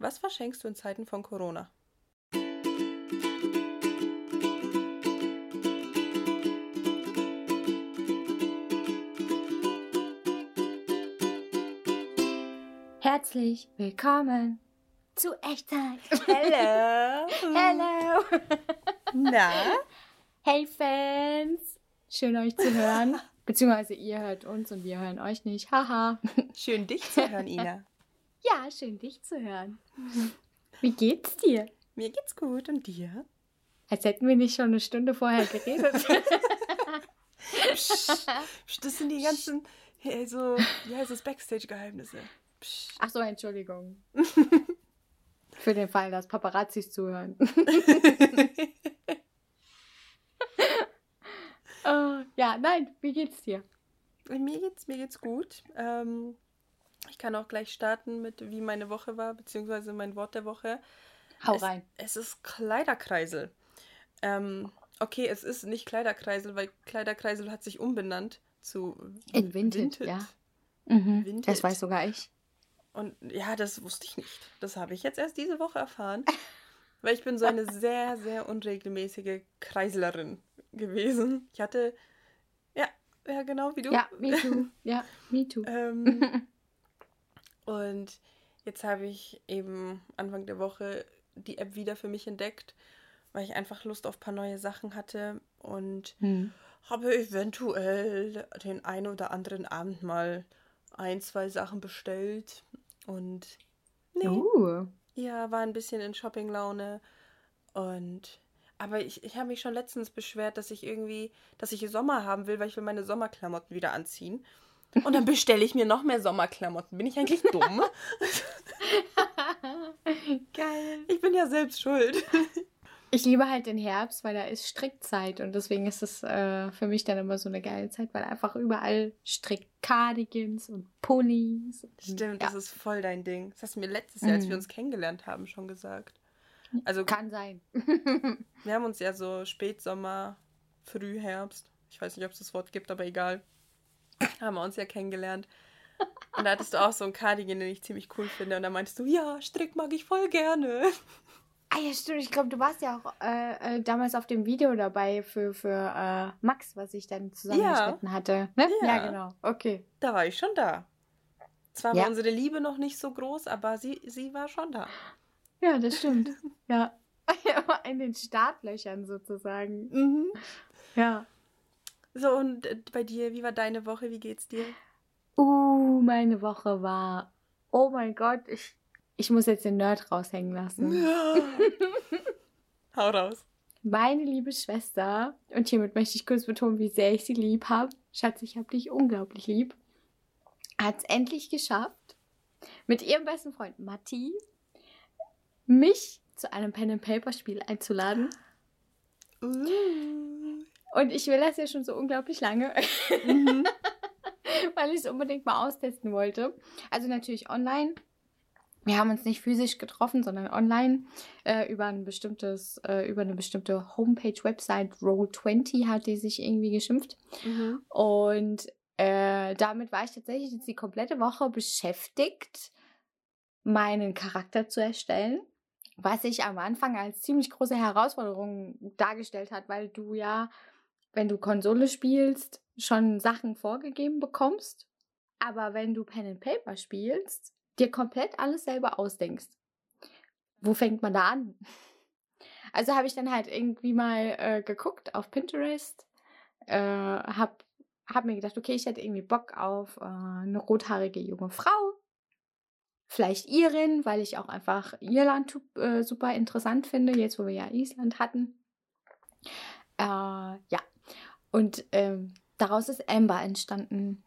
Was verschenkst du in Zeiten von Corona? Herzlich willkommen zu Echtzeit. Hello. Hello. Na? Hey Fans. Schön euch zu hören. Beziehungsweise ihr hört uns und wir hören euch nicht. Haha. Schön dich zu hören, Ina. Ja, schön dich zu hören. Wie geht's dir? Mir geht's gut und dir? Als hätten wir nicht schon eine Stunde vorher geredet. Psst, das sind die ganzen, äh, so, wie heißt Backstage-Geheimnisse. Ach so, Entschuldigung. Für den Fall, dass Paparazzis zuhören. Oh, ja, nein, wie geht's dir? Mir geht's, mir geht's gut. Ähm, ich kann auch gleich starten mit, wie meine Woche war, beziehungsweise mein Wort der Woche. Hau es, rein. Es ist Kleiderkreisel. Ähm, okay, es ist nicht Kleiderkreisel, weil Kleiderkreisel hat sich umbenannt zu In Vinted, ja. Mhm, Vinted. Das weiß sogar ich. Und ja, das wusste ich nicht. Das habe ich jetzt erst diese Woche erfahren. Weil ich bin so eine sehr, sehr unregelmäßige Kreislerin gewesen. Ich hatte, ja, ja, genau wie du. Ja, me too. Ja, me too. Ähm, und jetzt habe ich eben Anfang der Woche die App wieder für mich entdeckt, weil ich einfach Lust auf ein paar neue Sachen hatte und Hm. habe eventuell den einen oder anderen Abend mal ein, zwei Sachen bestellt und nee, Uh. ja, war ein bisschen in Shoppinglaune und aber ich, ich habe mich schon letztens beschwert, dass ich irgendwie, dass ich Sommer haben will, weil ich will meine Sommerklamotten wieder anziehen. Und dann bestelle ich mir noch mehr Sommerklamotten. Bin ich eigentlich dumm? Geil. Ich bin ja selbst schuld. Ich liebe halt den Herbst, weil da ist Strickzeit und deswegen ist es äh, für mich dann immer so eine geile Zeit, weil einfach überall Strick-Cardigans und und- Stimmt, ja. das ist voll dein Ding. Das hast du mir letztes Jahr, als wir Mhm. uns kennengelernt haben, schon gesagt. Also, Kann sein. wir haben uns ja so Spätsommer, Frühherbst, ich weiß nicht, ob es das Wort gibt, aber egal, haben wir uns ja kennengelernt. Und da hattest du auch so einen Cardigan, den ich ziemlich cool finde. Und da meintest du, ja, Strick mag ich voll gerne. Ah ja, stimmt. Ich glaube, du warst ja auch äh, äh, damals auf dem Video dabei für, für äh, Max, was ich dann zusammengeschnitten hatte. Ne? Ja. Ja. genau. Okay. Da war ich schon da. Zwar Ja. war unsere Liebe noch nicht so groß, aber sie, sie war schon da. Ja, das stimmt. ja. In den Startlöchern sozusagen. Mhm. Ja. So, und äh, bei dir, wie war deine Woche? Wie geht's dir? Uh, meine Woche war. Oh mein Gott, ich, ich muss jetzt den Nerd raushängen lassen. Hau raus. Meine liebe Schwester, und hiermit möchte ich kurz betonen, wie sehr ich sie lieb habe. Schatz, ich habe dich unglaublich lieb. Hat es endlich geschafft, mit ihrem besten Freund Matti mich zu einem Pen-and-Paper-Spiel einzuladen. Uh. Und ich will das ja schon so unglaublich lange, Mhm. weil ich es unbedingt mal austesten wollte. Also natürlich online. Wir haben uns nicht physisch getroffen, sondern online äh, über ein bestimmtes, äh, über eine bestimmte Homepage-Website, Roll20 hat die sich irgendwie geschimpft. Mhm. Und äh, damit war ich tatsächlich jetzt die komplette Woche beschäftigt, meinen Charakter zu erstellen. Was sich am Anfang als ziemlich große Herausforderung dargestellt hat, weil du ja, wenn du Konsole spielst, schon Sachen vorgegeben bekommst. Aber wenn du Pen and Paper spielst, dir komplett alles selber ausdenkst. Wo fängt man da an? Also habe ich dann halt irgendwie mal äh, geguckt auf Pinterest, äh, hab, hab mir gedacht, okay, ich hätte irgendwie Bock auf äh, eine rothaarige junge Frau. Vielleicht Irin, weil ich auch einfach Irland äh, super interessant finde, jetzt wo wir ja Island hatten. Äh, ja. Und ähm, daraus ist Amber entstanden.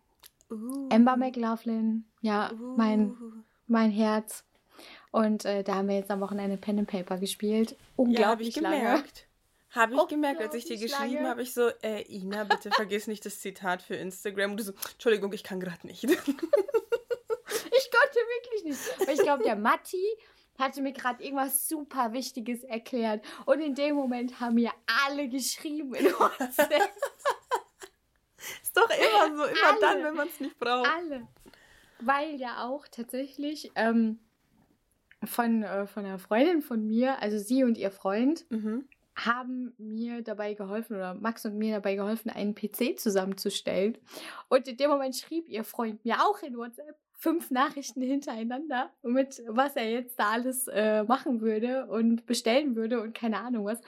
Uh. Amber McLaughlin, ja, mein, Uh. mein Herz. Und äh, da haben wir jetzt am Wochenende Pen and Paper gespielt. Ja, habe Unglaublich ich lange. gemerkt. Habe ich gemerkt, als ich dir geschrieben habe, ich so, äh, Ina, bitte vergiss nicht das Zitat für Instagram. Und du so, Entschuldigung, ich kann gerade nicht. Ich konnte wirklich nicht. Aber ich glaube, der Matti hatte mir gerade irgendwas super Wichtiges erklärt. Und in dem Moment haben mir alle geschrieben in WhatsApp. Ist doch immer so, immer Alle. dann, wenn man es nicht braucht. alle. Weil ja auch tatsächlich ähm, von, äh, von einer Freundin von mir, also sie und ihr Freund, mhm. haben mir dabei geholfen oder Max und mir dabei geholfen, einen PC zusammenzustellen. Und in dem Moment schrieb ihr Freund mir auch in WhatsApp fünf Nachrichten hintereinander, mit was er jetzt da alles äh, machen würde und bestellen würde und keine Ahnung was.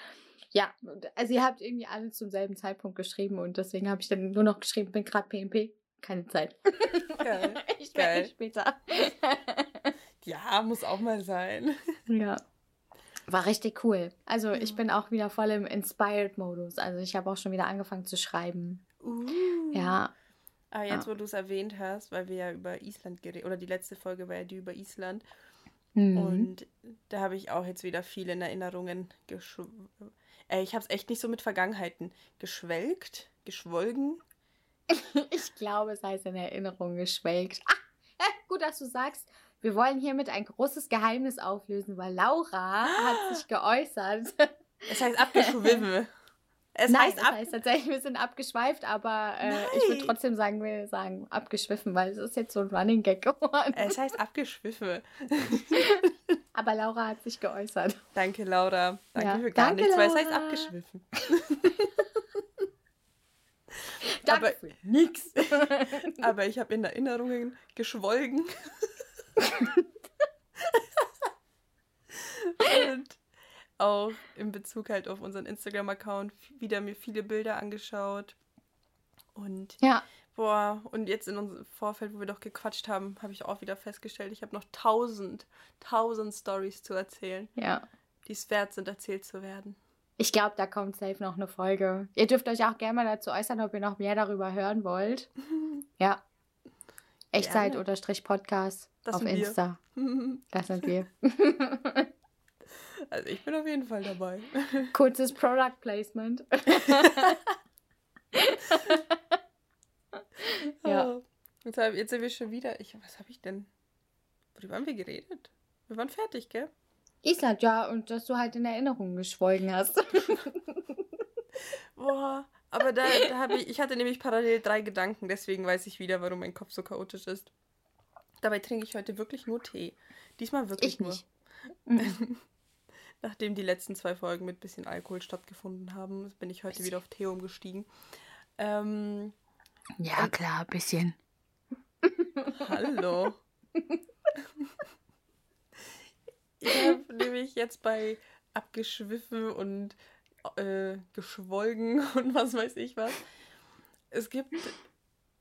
Ja, also ihr habt irgendwie alle zum selben Zeitpunkt geschrieben und deswegen habe ich dann nur noch geschrieben, bin gerade PMP, keine Zeit. Geil. ich werde später. ja, muss auch mal sein. Ja. War richtig cool. Also ich mhm. bin auch wieder voll im Inspired-Modus. Also ich habe auch schon wieder angefangen zu schreiben. Uh. Ja. Ah, jetzt, ah. wo du es erwähnt hast, weil wir ja über Island geredet, oder die letzte Folge war ja die über Island. Mhm. Und da habe ich auch jetzt wieder viele Erinnerungen äh, ich habe es echt nicht so mit Vergangenheiten geschwelgt, geschwolgen. ich glaube, es heißt in Erinnerung geschwelgt. Ah, gut, dass du sagst. Wir wollen hiermit ein großes Geheimnis auflösen, weil Laura ah. hat sich geäußert. Es heißt abgeschwimmen. Es Nein, heißt, ab heißt tatsächlich, wir sind abgeschweift, aber äh, ich würde trotzdem sagen, wir sagen abgeschwiffen, weil es ist jetzt so ein Running Gag geworden. Es heißt abgeschwiffen. aber Laura hat sich geäußert. Danke, Laura. Danke ja. für gar Danke, nichts, Laura. weil es heißt abgeschwiffen. Danke aber, für nix. aber ich habe in Erinnerungen geschwolgen. Und auch in Bezug halt auf unseren Instagram-Account wieder mir viele Bilder angeschaut. Und ja. boah, und jetzt in unserem Vorfeld, wo wir doch gequatscht haben, habe ich auch wieder festgestellt, ich habe noch tausend, tausend Stories zu erzählen. Ja. Die es wert sind, erzählt zu werden. Ich glaube, da kommt safe noch eine Folge. Ihr dürft euch auch gerne mal dazu äußern, ob ihr noch mehr darüber hören wollt. ja. Echtzeit-Podcast auf Insta. Das sind wir. Also ich bin auf jeden Fall dabei. Kurzes Product Placement. ja. Jetzt, hab, jetzt sind wir schon wieder. Ich, was habe ich denn? Worüber haben wir geredet? Wir waren fertig, gell? Island, ja, und dass du halt in Erinnerung geschwolgen hast. Boah, aber da, da habe ich, ich hatte nämlich parallel drei Gedanken, deswegen weiß ich wieder, warum mein Kopf so chaotisch ist. Dabei trinke ich heute wirklich nur Tee. Diesmal wirklich ich nur. Nicht. Nachdem die letzten zwei Folgen mit bisschen Alkohol stattgefunden haben, bin ich heute wieder auf Tee umgestiegen. Ähm, ja, klar, ein bisschen. Hallo. ich habe nämlich jetzt bei abgeschwiffen und äh, geschwolgen und was weiß ich was. Es gibt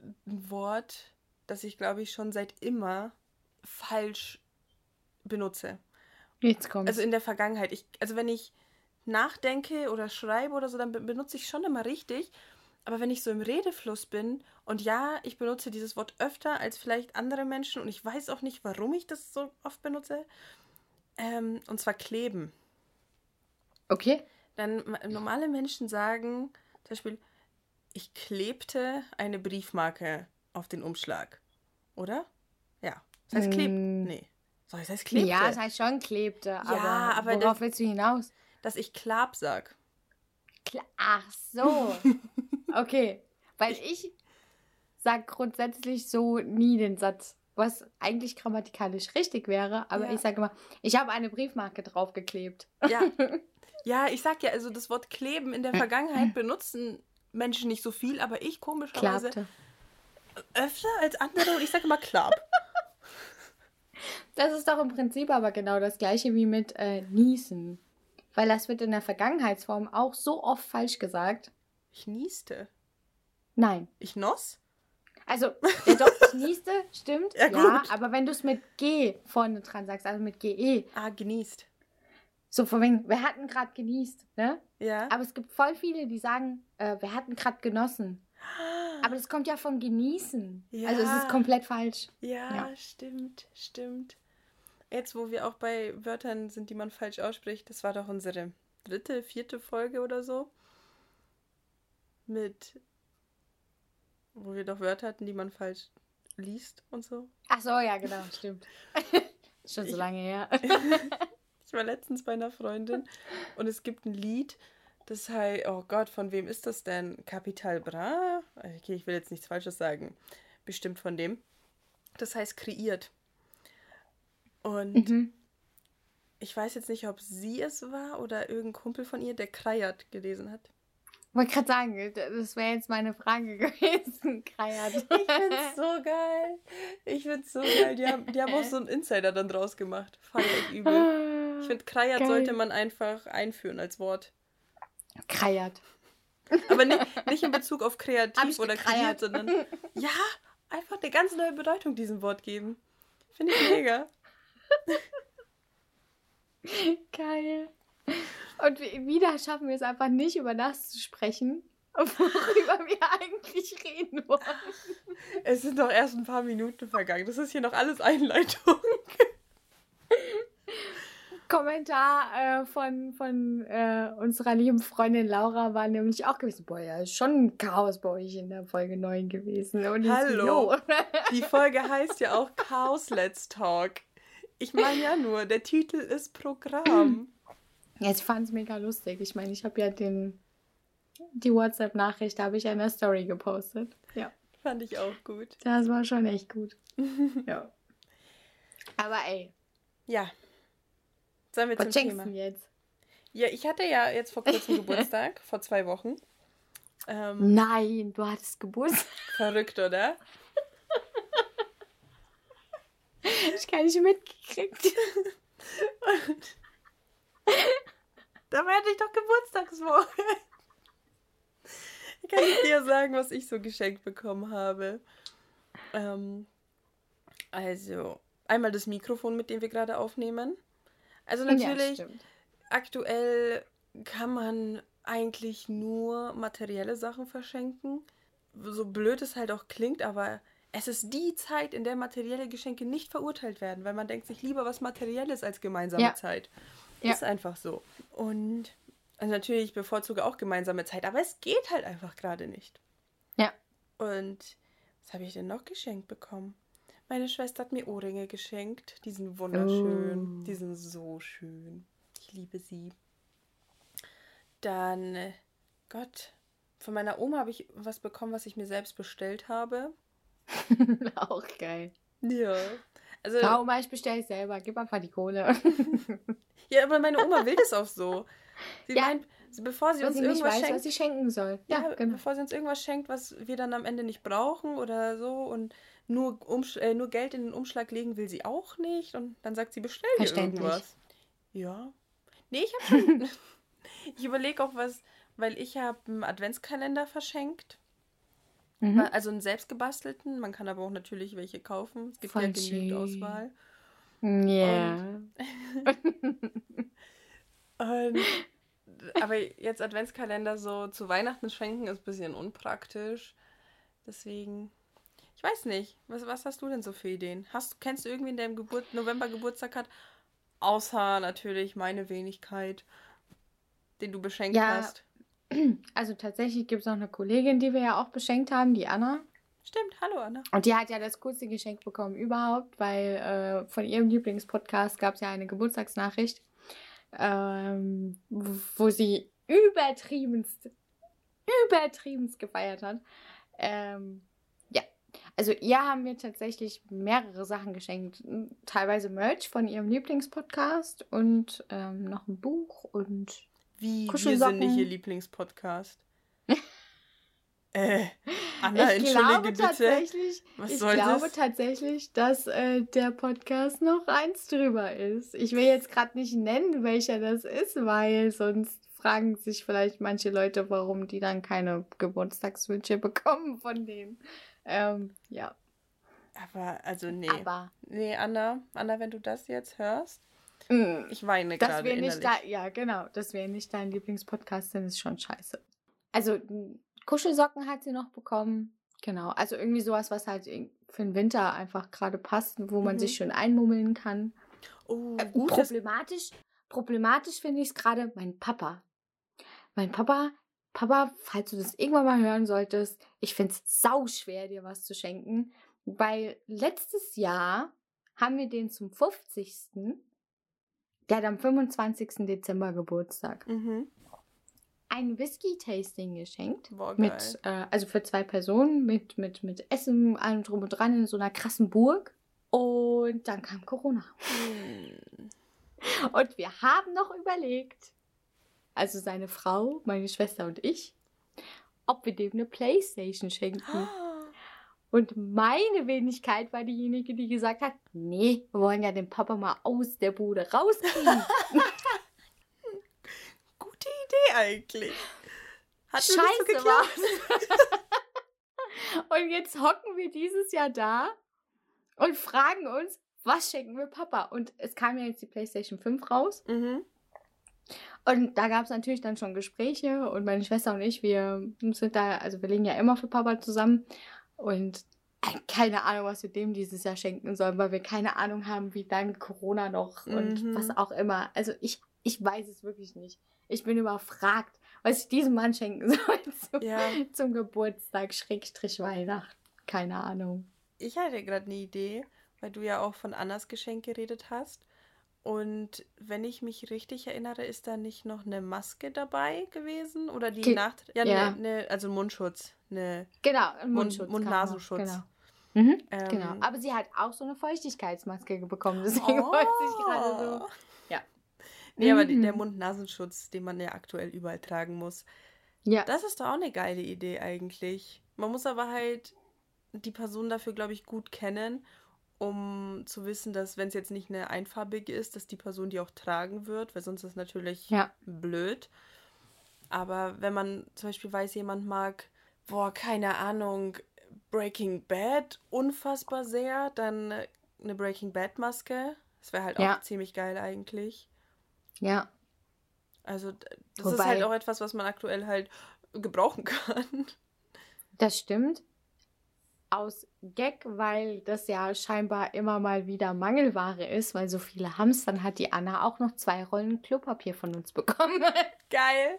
ein Wort, das ich glaube ich schon seit immer falsch benutze. Jetzt kommt. Also in der Vergangenheit. Ich, also wenn ich nachdenke oder schreibe oder so, dann benutze ich schon immer richtig. Aber wenn ich so im Redefluss bin und ja, ich benutze dieses Wort öfter als vielleicht andere Menschen und ich weiß auch nicht, warum ich das so oft benutze. Ähm, und zwar kleben. Okay. Dann normale Menschen sagen zum Beispiel, ich klebte eine Briefmarke auf den Umschlag. Oder? Ja. Das heißt kleb. Mm. Nee. So, das heißt klebte. Ja, das heißt schon klebte. Aber, ja, aber worauf das, willst du hinaus? Dass ich klab sag. Kla Ach so. okay. Weil ich sag grundsätzlich so nie den Satz, was eigentlich grammatikalisch richtig wäre, aber ja. ich sage immer, ich habe eine Briefmarke draufgeklebt. Ja. Ja, ich sag ja, also das Wort kleben in der Vergangenheit benutzen Menschen nicht so viel, aber ich komischerweise Klapte. öfter als andere und ich sage immer klapp. Das ist doch im Prinzip aber genau das gleiche wie mit äh, niesen. Weil das wird in der Vergangenheitsform auch so oft falsch gesagt. Ich nieste. Nein. Ich noss? Also, ja doch, ich nieste, stimmt. ja, ja, aber wenn du es mit G vorne dran sagst, also mit GE. Ah, genießt. So, von wegen, wir hatten gerade genießt, ne? Ja. Aber es gibt voll viele, die sagen, äh, wir hatten gerade genossen. Aber das kommt ja von genießen. Ja. Also es ist komplett falsch. Ja, ja, stimmt, stimmt. Jetzt, wo wir auch bei Wörtern sind, die man falsch ausspricht, das war doch unsere dritte, vierte Folge oder so. Mit, wo wir doch Wörter hatten, die man falsch liest und so. Ach so, ja, genau, stimmt. Schon so lange her. ich war letztens bei einer Freundin und es gibt ein Lied, das heißt, oh Gott, von wem ist das denn? Capital Bra? Okay, ich will jetzt nichts Falsches sagen. Bestimmt von dem. Das heißt kreiert. Und mhm. ich weiß jetzt nicht, ob sie es war oder irgendein Kumpel von ihr, der Kreiert gelesen hat. Ich wollte gerade sagen, das wäre jetzt meine Frage gewesen, Kreiert. Ich find's so geil. Ich find's so geil. Die haben, die haben auch so einen Insider dann draus gemacht. Fand ich übel. Ich finde, Kreiert sollte man einfach einführen als Wort. Kreiert. Aber nicht, nicht in Bezug auf kreativ oder kreiert, sondern ja, einfach eine ganz neue Bedeutung diesem Wort geben. Finde ich mega. Geil. Und wieder schaffen wir es einfach nicht, über das zu sprechen, worüber wir eigentlich reden wollen. Es sind doch erst ein paar Minuten vergangen. Das ist hier noch alles Einleitung. Kommentar äh, von, von äh, unserer lieben Freundin Laura war nämlich auch gewesen, boah, ja, ist schon ein Chaos bei euch in der Folge 9 gewesen. Und Hallo. Die Folge heißt ja auch Chaos Let's Talk. Ich meine ja nur, der Titel ist Programm. Ja, ich fand es mega lustig. Ich meine, ich habe ja den, die WhatsApp-Nachricht, habe ich in der Story gepostet. Ja. Fand ich auch gut. Das war schon echt gut. ja. Aber ey. Ja. Sollen wir Was zum Thema? jetzt? Ja, ich hatte ja jetzt vor kurzem Geburtstag, vor zwei Wochen. Ähm, Nein, du hattest Geburtstag. Verrückt, oder? ich gar nicht mitgekriegt. Und da hätte ich doch Geburtstagswoche. Kann ich dir sagen, was ich so geschenkt bekommen habe? Ähm, also, einmal das Mikrofon, mit dem wir gerade aufnehmen. Also natürlich, ja, aktuell kann man eigentlich nur materielle Sachen verschenken. So blöd es halt auch klingt, aber es ist die Zeit, in der materielle Geschenke nicht verurteilt werden, weil man denkt sich lieber was Materielles als gemeinsame ja. Zeit. Ja. Ist einfach so. Und also natürlich bevorzuge auch gemeinsame Zeit, aber es geht halt einfach gerade nicht. Ja. Und was habe ich denn noch geschenkt bekommen? Meine Schwester hat mir Ohrringe geschenkt. Die sind wunderschön. Oh. Die sind so schön. Ich liebe sie. Dann, Gott, von meiner Oma habe ich was bekommen, was ich mir selbst bestellt habe. Auch geil. Ja. Also, ja, Oma, ich bestelle selber. Gib einfach die Kohle. ja, aber meine Oma will das auch so. Sie ja, meint, bevor sie uns sie irgendwas weiß, schenkt, was sie schenken soll. Ja, ja genau. bevor sie uns irgendwas schenkt, was wir dann am Ende nicht brauchen oder so und nur, Umsch äh, nur Geld in den Umschlag legen will sie auch nicht und dann sagt sie, bestell dir irgendwas. Ja. Nee, ich habe schon. ich überlege auch was, weil ich habe einen Adventskalender verschenkt. Mhm. Also einen selbstgebastelten. Man kann aber auch natürlich welche kaufen. Es gibt Voll ja genügend Auswahl. Ja. Yeah. Aber jetzt Adventskalender so zu Weihnachten schenken ist ein bisschen unpraktisch. Deswegen, weiß nicht. Was, was hast du denn so für Ideen? Hast, kennst du irgendwie, der im Geburt, November Geburtstag hat? Außer natürlich meine Wenigkeit, den du beschenkt ja, hast. Also tatsächlich gibt es noch eine Kollegin, die wir ja auch beschenkt haben, die Anna. Stimmt, hallo Anna. Und die hat ja das coolste Geschenk bekommen überhaupt, weil äh, von ihrem Lieblingspodcast gab es ja eine Geburtstagsnachricht, ähm, wo sie übertriebenst, übertriebenst gefeiert hat. Ähm, also ihr haben wir tatsächlich mehrere Sachen geschenkt. Teilweise Merch von ihrem Lieblingspodcast und ähm, noch ein Buch und wie, wir sind nicht ihr Lieblingspodcast. äh, Anna, ich entschuldige bitte. Was ich soll glaube das? tatsächlich, dass äh, der Podcast noch eins drüber ist. Ich will jetzt gerade nicht nennen, welcher das ist, weil sonst fragen sich vielleicht manche Leute, warum die dann keine Geburtstagswünsche bekommen von denen. Ähm, ja. Aber, also nee. Aber. Nee, Anna, Anna, wenn du das jetzt hörst, Mm. Ich weine gerade nicht da, Ja, genau. Dass wir nicht dein Lieblingspodcast sind, ist schon scheiße. Also Kuschelsocken hat sie noch bekommen. Genau. Also irgendwie sowas, was halt für den Winter einfach gerade passt, wo man mhm. sich schön einmummeln kann. Oh, äh, problematisch, problematisch finde ich es gerade mein Papa. Mein Papa, Papa, falls du das irgendwann mal hören solltest, ich finde es sau schwer, dir was zu schenken, weil letztes Jahr haben wir den zum 50. Der hat am 25. Dezember Geburtstag. Mhm. Ein Whisky-Tasting geschenkt. Boah. Mit, äh, also für zwei Personen mit, mit, mit Essen, allem drum und dran in so einer krassen Burg. Und dann kam Corona. Mhm. Und wir haben noch überlegt, also seine Frau, meine Schwester und ich, ob wir dem eine Playstation schenken. Und meine Wenigkeit war diejenige, die gesagt hat, nee, wir wollen ja den Papa mal aus der Bude rauskriegen. Gute Idee eigentlich. Hat Scheiße nicht so geklappt. und jetzt hocken wir dieses Jahr da und fragen uns, was schenken wir Papa? Und es kam ja jetzt die PlayStation 5 raus. Mhm. Und da gab es natürlich dann schon Gespräche und meine Schwester und ich, wir sind da, also wir legen ja immer für Papa zusammen und äh, keine Ahnung, was wir dem dieses Jahr schenken sollen, weil wir keine Ahnung haben, wie dann Corona noch und Mhm. was auch immer. Also ich, ich weiß es wirklich nicht. Ich bin überfragt, was ich diesem Mann schenken soll zum, Ja, zum Geburtstag, Schrägstrich Weihnachten. Keine Ahnung. ich hatte gerade eine Idee, weil du ja auch von Annas Geschenk geredet hast. Und wenn ich mich richtig erinnere, ist da nicht noch eine Maske dabei gewesen? Oder die Ge- Nacht... Ja, ja. Ne, ne, also Genau, Mundschutz. ein Mund- Mundschutz. Mund-Nasenschutz. Genau. Mhm, Ähm, genau. Aber sie hat auch so eine Feuchtigkeitsmaske bekommen. Deswegen wollte ich gerade so. Oh. Ja. Nee, aber die, der Mhm. Mund-Nasenschutz, den man ja aktuell überall tragen muss, Ja. das ist doch auch eine geile Idee eigentlich. Man muss aber halt die Person dafür, glaube ich, gut kennen, um zu wissen, dass wenn es jetzt nicht eine einfarbige ist, dass die Person die auch tragen wird, weil sonst ist es natürlich Ja. blöd. Aber wenn man zum Beispiel weiß, jemand mag, boah, keine Ahnung, Breaking Bad unfassbar sehr, dann eine Breaking Bad Maske. Das wäre halt Ja. auch ziemlich geil eigentlich. Ja. Also das ist Wobei- halt auch etwas, was man aktuell halt gebrauchen kann. Das stimmt. Aus Gag, weil das ja scheinbar immer mal wieder Mangelware ist, weil so viele haben es, dann hat die Anna auch noch zwei Rollen Klopapier von uns bekommen. Geil.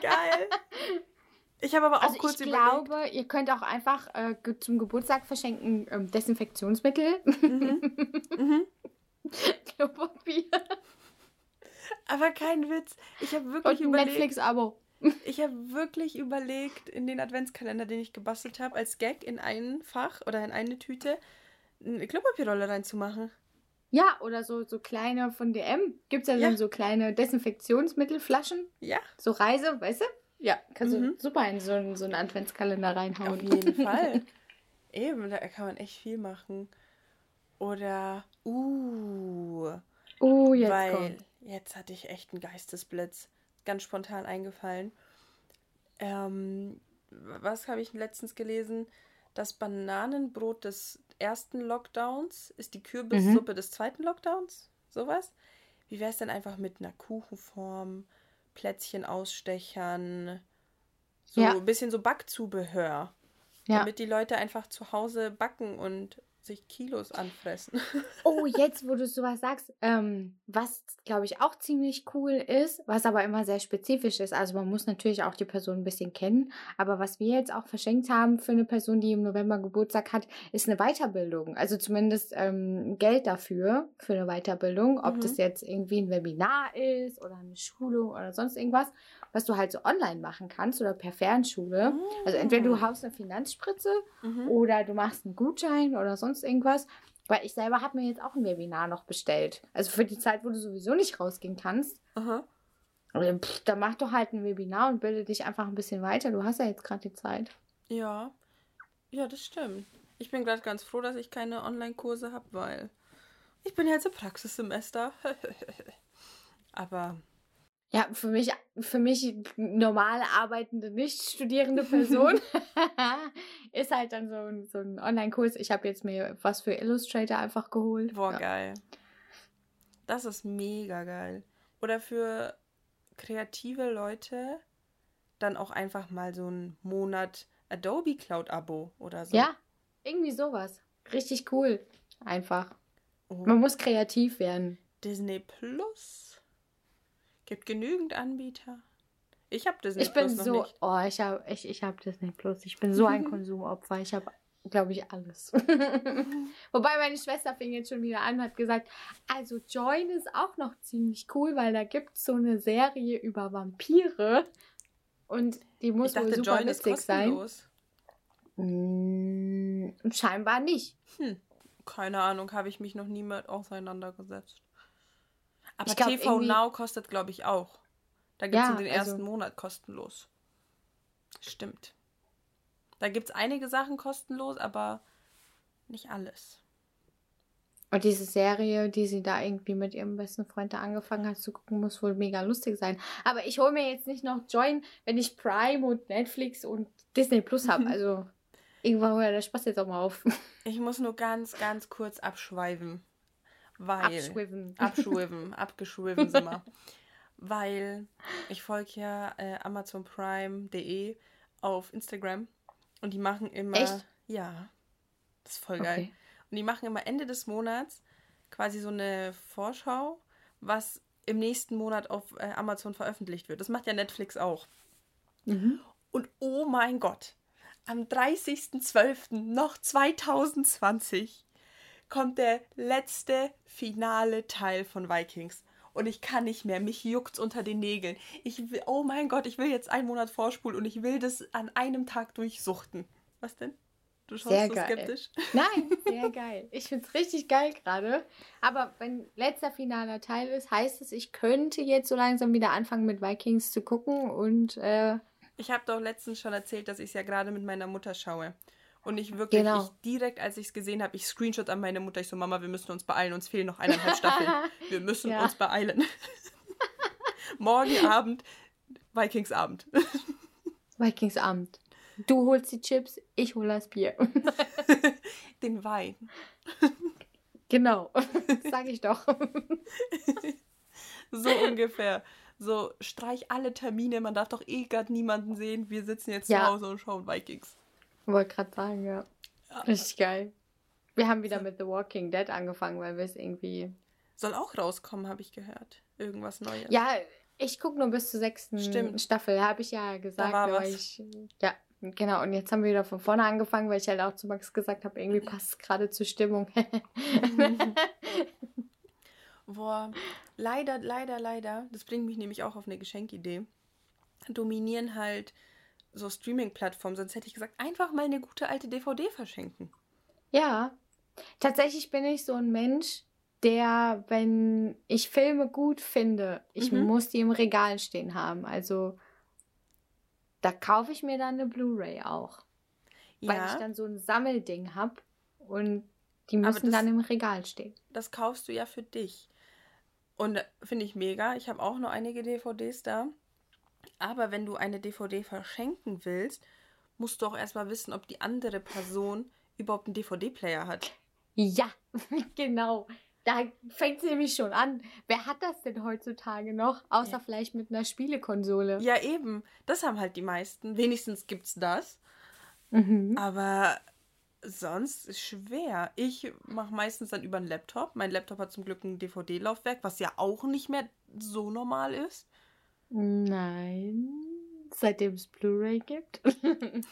Geil. Ich habe aber auch Also kurz ich überlegt. glaube, ihr könnt auch einfach äh, zum Geburtstag verschenken ähm, Desinfektionsmittel, Mhm. Mhm. Klopapier Aber kein Witz. Ich habe wirklich und ein überlegt. Netflix-Abo. Ich habe wirklich überlegt, in den Adventskalender, den ich gebastelt habe, als Gag in ein Fach oder in eine Tüte eine Klopapierrolle reinzumachen. Ja, oder so, so kleine von DM. Gibt es ja, Ja. So, so kleine Desinfektionsmittelflaschen. Ja, So Reise, weißt du? Ja, kannst Mhm. du super in so, einen- so einen Adventskalender reinhauen. auf jeden Fall. Eben, da kann man echt viel machen. Oder, uh, Oh, jetzt weil kommt. jetzt hatte ich echt einen Geistesblitz. Ganz spontan eingefallen. Ähm, was habe ich letztens gelesen? Das Bananenbrot des ersten Lockdowns ist die Kürbissuppe des zweiten Lockdowns. Sowas? Wie wäre es denn einfach mit einer Kuchenform, Plätzchen ausstechern, so Ja. ein bisschen so Backzubehör, Ja. damit die Leute einfach zu Hause backen und sich Kilos anfressen. Oh, jetzt, wo du sowas sagst, ähm, was glaube ich auch ziemlich cool ist, was aber immer sehr spezifisch ist. Also man muss natürlich auch die Person ein bisschen kennen, aber was wir jetzt auch verschenkt haben für eine Person, die im November Geburtstag hat, ist eine Weiterbildung. Also zumindest ähm, Geld dafür, für eine Weiterbildung. Ob Mhm. das jetzt irgendwie ein Webinar ist oder eine Schulung oder sonst irgendwas, was du halt so online machen kannst oder per Fernschule. Also entweder du haust eine Finanzspritze Mhm. oder du machst einen Gutschein oder sonst irgendwas. Weil ich selber habe mir jetzt auch ein Webinar noch bestellt. Also für die Zeit, wo du sowieso nicht rausgehen kannst. Aha. Dann, pff, dann mach doch halt ein Webinar und bilde dich einfach ein bisschen weiter. Du hast ja jetzt gerade die Zeit. Ja. Ja, das stimmt. Ich bin gerade ganz froh, dass ich keine Online-Kurse habe, weil ich bin ja jetzt im Praxissemester. Aber Ja, für mich, für mich normal arbeitende, nicht studierende Person ist halt dann so ein, so ein Online-Kurs. Ich habe jetzt mir was für Illustrator einfach geholt. boah, ja. geil. Das ist mega geil. Oder für kreative Leute dann auch einfach mal so einen Monat Adobe Cloud-Abo oder so. ja, irgendwie sowas. Richtig cool. Einfach. Oh, Man muss kreativ werden. Disney Plus. Gibt genügend Anbieter. Ich habe Disney Ich bin Plus noch so, nicht. oh, ich habe ich, ich hab Disney Plus. Ich bin so ein Konsumopfer. Ich habe, glaube ich, alles. Wobei meine Schwester fing jetzt schon wieder an und hat gesagt, also Join ist auch noch ziemlich cool, weil da gibt es so eine Serie über Vampire. Und die muss ich dachte, wohl super Join ist witzig sein. Mm, scheinbar nicht. Hm. Keine Ahnung, habe ich mich noch nie mit auseinandergesetzt. Aber glaub, TV. Now kostet, glaube ich, auch. Da gibt es ja, den ersten also... Monat kostenlos. Stimmt. Da gibt es einige Sachen kostenlos, aber nicht alles. Und diese Serie, die sie da irgendwie mit ihrem besten Freund da angefangen hat zu gucken, muss wohl mega lustig sein. Aber ich hole mir jetzt nicht noch Join, wenn ich Prime und Netflix und Disney Plus habe. Also irgendwann hört der Spaß jetzt auch mal auf. Ich muss nur ganz, ganz kurz abschweifen. Weil. Abschwiffen. Abschwiffen. abgeschwiffen sind wir. weil ich folge ja äh, amazonprime.de auf Instagram und die machen immer. Echt? Ja. Das ist voll geil. Okay. Und die machen immer Ende des Monats quasi so eine Vorschau, was im nächsten Monat auf äh, Amazon veröffentlicht wird. Das macht ja Netflix auch. Mhm. Und oh mein Gott, am 30.12. noch 2020 kommt der letzte finale Teil von Vikings. Und ich kann nicht mehr. Mich juckt's unter den Nägeln. Ich will, oh mein Gott, ich will jetzt einen Monat vorspulen und ich will das an einem Tag durchsuchten. Was denn? Du schaust sehr so geil. skeptisch. Nein, sehr geil. Ich finde es richtig geil gerade. Aber wenn letzter finaler Teil ist, heißt es, ich könnte jetzt so langsam wieder anfangen mit Vikings zu gucken und. Äh, ich habe doch letztens schon erzählt, dass ich es ja gerade mit meiner Mutter schaue. Und ich wirklich, genau. ich direkt, als ich es gesehen habe, ich Screenshot an meine Mutter. Ich so, Mama, wir müssen uns beeilen, uns fehlen noch eineinhalb Staffeln. Wir müssen ja. uns beeilen. Morgen Abend, Vikingsabend. Vikingsabend. Du holst die Chips, ich hole das Bier. Den Wein. Genau, sag ich doch. so ungefähr. So, streich alle Termine, man darf doch eh gerade niemanden sehen. Wir sitzen jetzt ja. zu Hause und schauen Vikings. Wollte gerade sagen, ja. ja. Richtig geil. Wir haben wieder mit The Walking Dead angefangen, weil wir es irgendwie. Soll auch rauskommen, habe ich gehört. Irgendwas Neues. Ja, ich gucke nur bis zur sechsten Stimmt. Staffel, habe ich ja gesagt. Da war was. Ich, ja, Genau, und jetzt haben wir wieder von vorne angefangen, weil ich halt auch zu Max gesagt habe, irgendwie passt es gerade zur Stimmung. Boah, leider, leider, leider, das bringt mich nämlich auch auf eine Geschenkidee, dominieren halt so Streaming-Plattformen. Sonst hätte ich gesagt, einfach mal eine gute alte DVD verschenken. Ja, tatsächlich bin ich so ein Mensch, der, wenn ich Filme gut finde, ich mhm. muss die im Regal stehen haben. Also da kaufe ich mir dann eine Blu-ray auch. Ja. Weil ich dann so ein Sammelding habe und die müssen das, dann im Regal stehen. Das kaufst du ja für dich. Und finde ich mega. Ich habe auch noch einige DVDs da. Aber wenn du eine DVD verschenken willst, musst du auch erstmal wissen, ob die andere Person überhaupt einen DVD-Player hat. Ja, genau. Da fängt es nämlich schon an. Wer hat das denn heutzutage noch? Außer ja. vielleicht mit einer Spielekonsole. Ja, eben. Das haben halt die meisten. Wenigstens gibt's das. Mhm. Aber sonst ist schwer. Ich mache meistens dann über einen Laptop. Mein Laptop hat zum Glück ein DVD-Laufwerk, was ja auch nicht mehr so normal ist. Nein. Seitdem es Blu-ray gibt.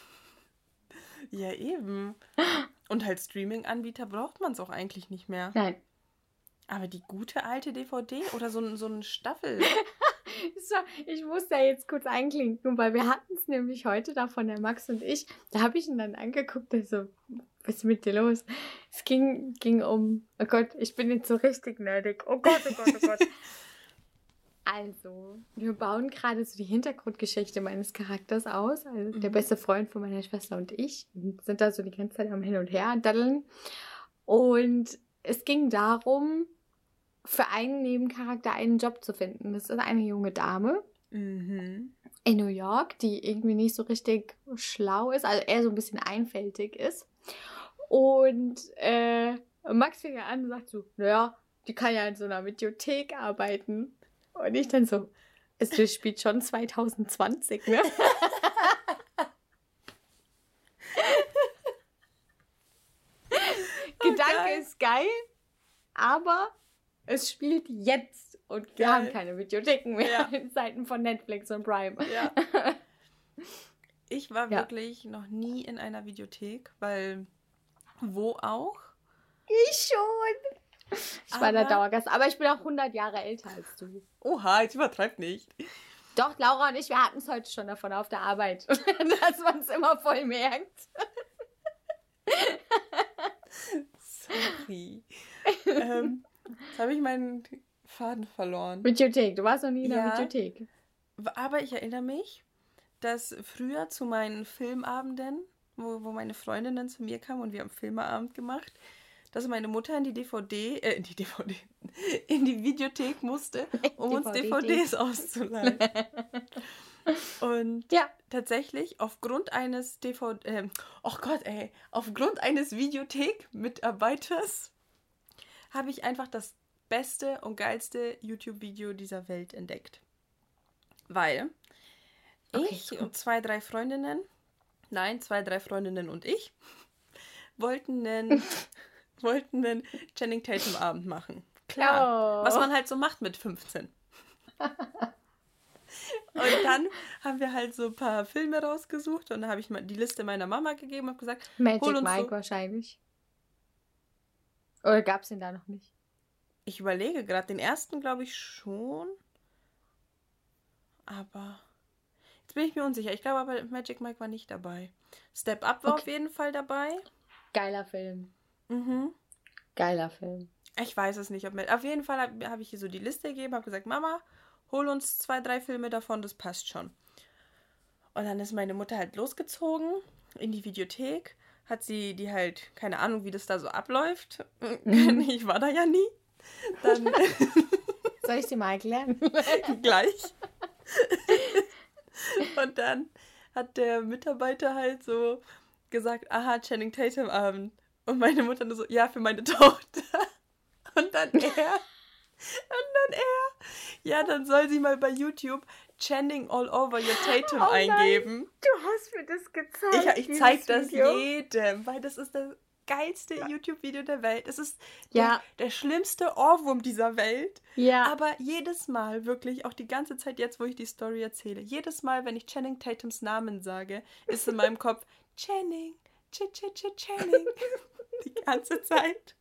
ja, eben. Und halt Streaming-Anbieter braucht man es auch eigentlich nicht mehr. Nein. Aber die gute alte DVD oder so, so eine Staffel? so, ich muss da jetzt kurz einklinken, weil wir hatten es nämlich heute davon, der Max und ich. Da habe ich ihn dann angeguckt, der so, was ist mit dir los? Es ging, ging um, oh Gott, ich bin jetzt so richtig nerdig. Oh Gott, oh Gott, oh Gott. Also, wir bauen gerade so die Hintergrundgeschichte meines Charakters aus. Also mhm. der beste Freund von meiner Schwester und ich und sind da so die ganze Zeit am Hin und Her daddeln. Und es ging darum, für einen Nebencharakter einen Job zu finden. Das ist eine junge Dame mhm. in New York, die irgendwie nicht so richtig schlau ist, also eher so ein bisschen einfältig ist. Und äh, Max fing ja an und sagt so, naja, die kann ja in so einer Videothek arbeiten. Und ich dann so, es spielt schon 2020, ne? Gedanke geil. ist geil, aber es spielt jetzt und wir haben keine Videotheken mehr ja. in Zeiten von Netflix und Prime. Ja. Ich war ja. wirklich noch nie in einer Videothek, weil wo auch? Ich schon. Ich aber, war der Dauergast, aber ich bin auch 100 Jahre älter als du. Oha, jetzt übertreib nicht. Doch, Laura und ich, wir hatten es heute schon davon auf der Arbeit, dass man es immer voll merkt. Sorry. ähm, Jetzt habe ich meinen Faden verloren. Videothek, du warst noch nie in der Ja. Videothek. Aber ich erinnere mich, dass früher zu meinen Filmabenden, wo, wo meine Freundinnen zu mir kamen und wir haben Filmeabend gemacht, dass meine Mutter in die DVD, äh, in die DVD, in die Videothek musste, um uns DVD. DVDs auszuleihen. Und Ja. tatsächlich aufgrund eines DVD, ähm, oh Gott, ey, aufgrund eines Videothek-Mitarbeiters habe ich einfach das beste und geilste YouTube-Video dieser Welt entdeckt. Weil Okay, ich super. und zwei, drei Freundinnen, nein, zwei, drei Freundinnen und ich, wollten einen, wollten einen Channing Tatum-Abend machen. Klar. Oh. Was man halt so macht mit 15. Und dann haben wir halt so ein paar Filme rausgesucht und dann habe ich mal die Liste meiner Mama gegeben und gesagt, Magic hol uns Mike so- wahrscheinlich. Oder gab es den da noch nicht? ich überlege gerade, den ersten glaube ich schon. Aber jetzt bin ich mir unsicher. Ich glaube aber Magic Mike war nicht dabei. Step Up war Okay. auf jeden Fall dabei. Geiler Film. Mhm. Geiler Film. Ich weiß es nicht. Ob mir, auf jeden Fall habe hab ich hier so die Liste gegeben, habe gesagt, Mama, hol uns zwei, drei Filme davon, das passt schon. Und dann ist meine Mutter halt losgezogen in die Videothek, hat sie die halt, keine Ahnung, wie das da so abläuft. Mhm. Ich war da ja nie. Dann Soll ich dir mal erklären? gleich. Und dann hat der Mitarbeiter halt so gesagt, aha, Channing Tatum Abend. Und meine Mutter nur so, ja, für meine Tochter. Und dann er, und dann er, ja, dann soll sie mal bei YouTube Channing All Over Your Tatum Oh nein, eingeben. Du hast mir das gezeigt. Ich, ich zeig das jedem, weil das ist das geilste YouTube-Video der Welt. Es ist Ja. der, der schlimmste Ohrwurm dieser Welt. Ja. Aber jedes Mal, wirklich, auch die ganze Zeit jetzt, wo ich die Story erzähle, jedes Mal, wenn ich Channing Tatums Namen sage, ist in meinem Kopf Channing, Ch Ch Ch Channing. die ganze Zeit.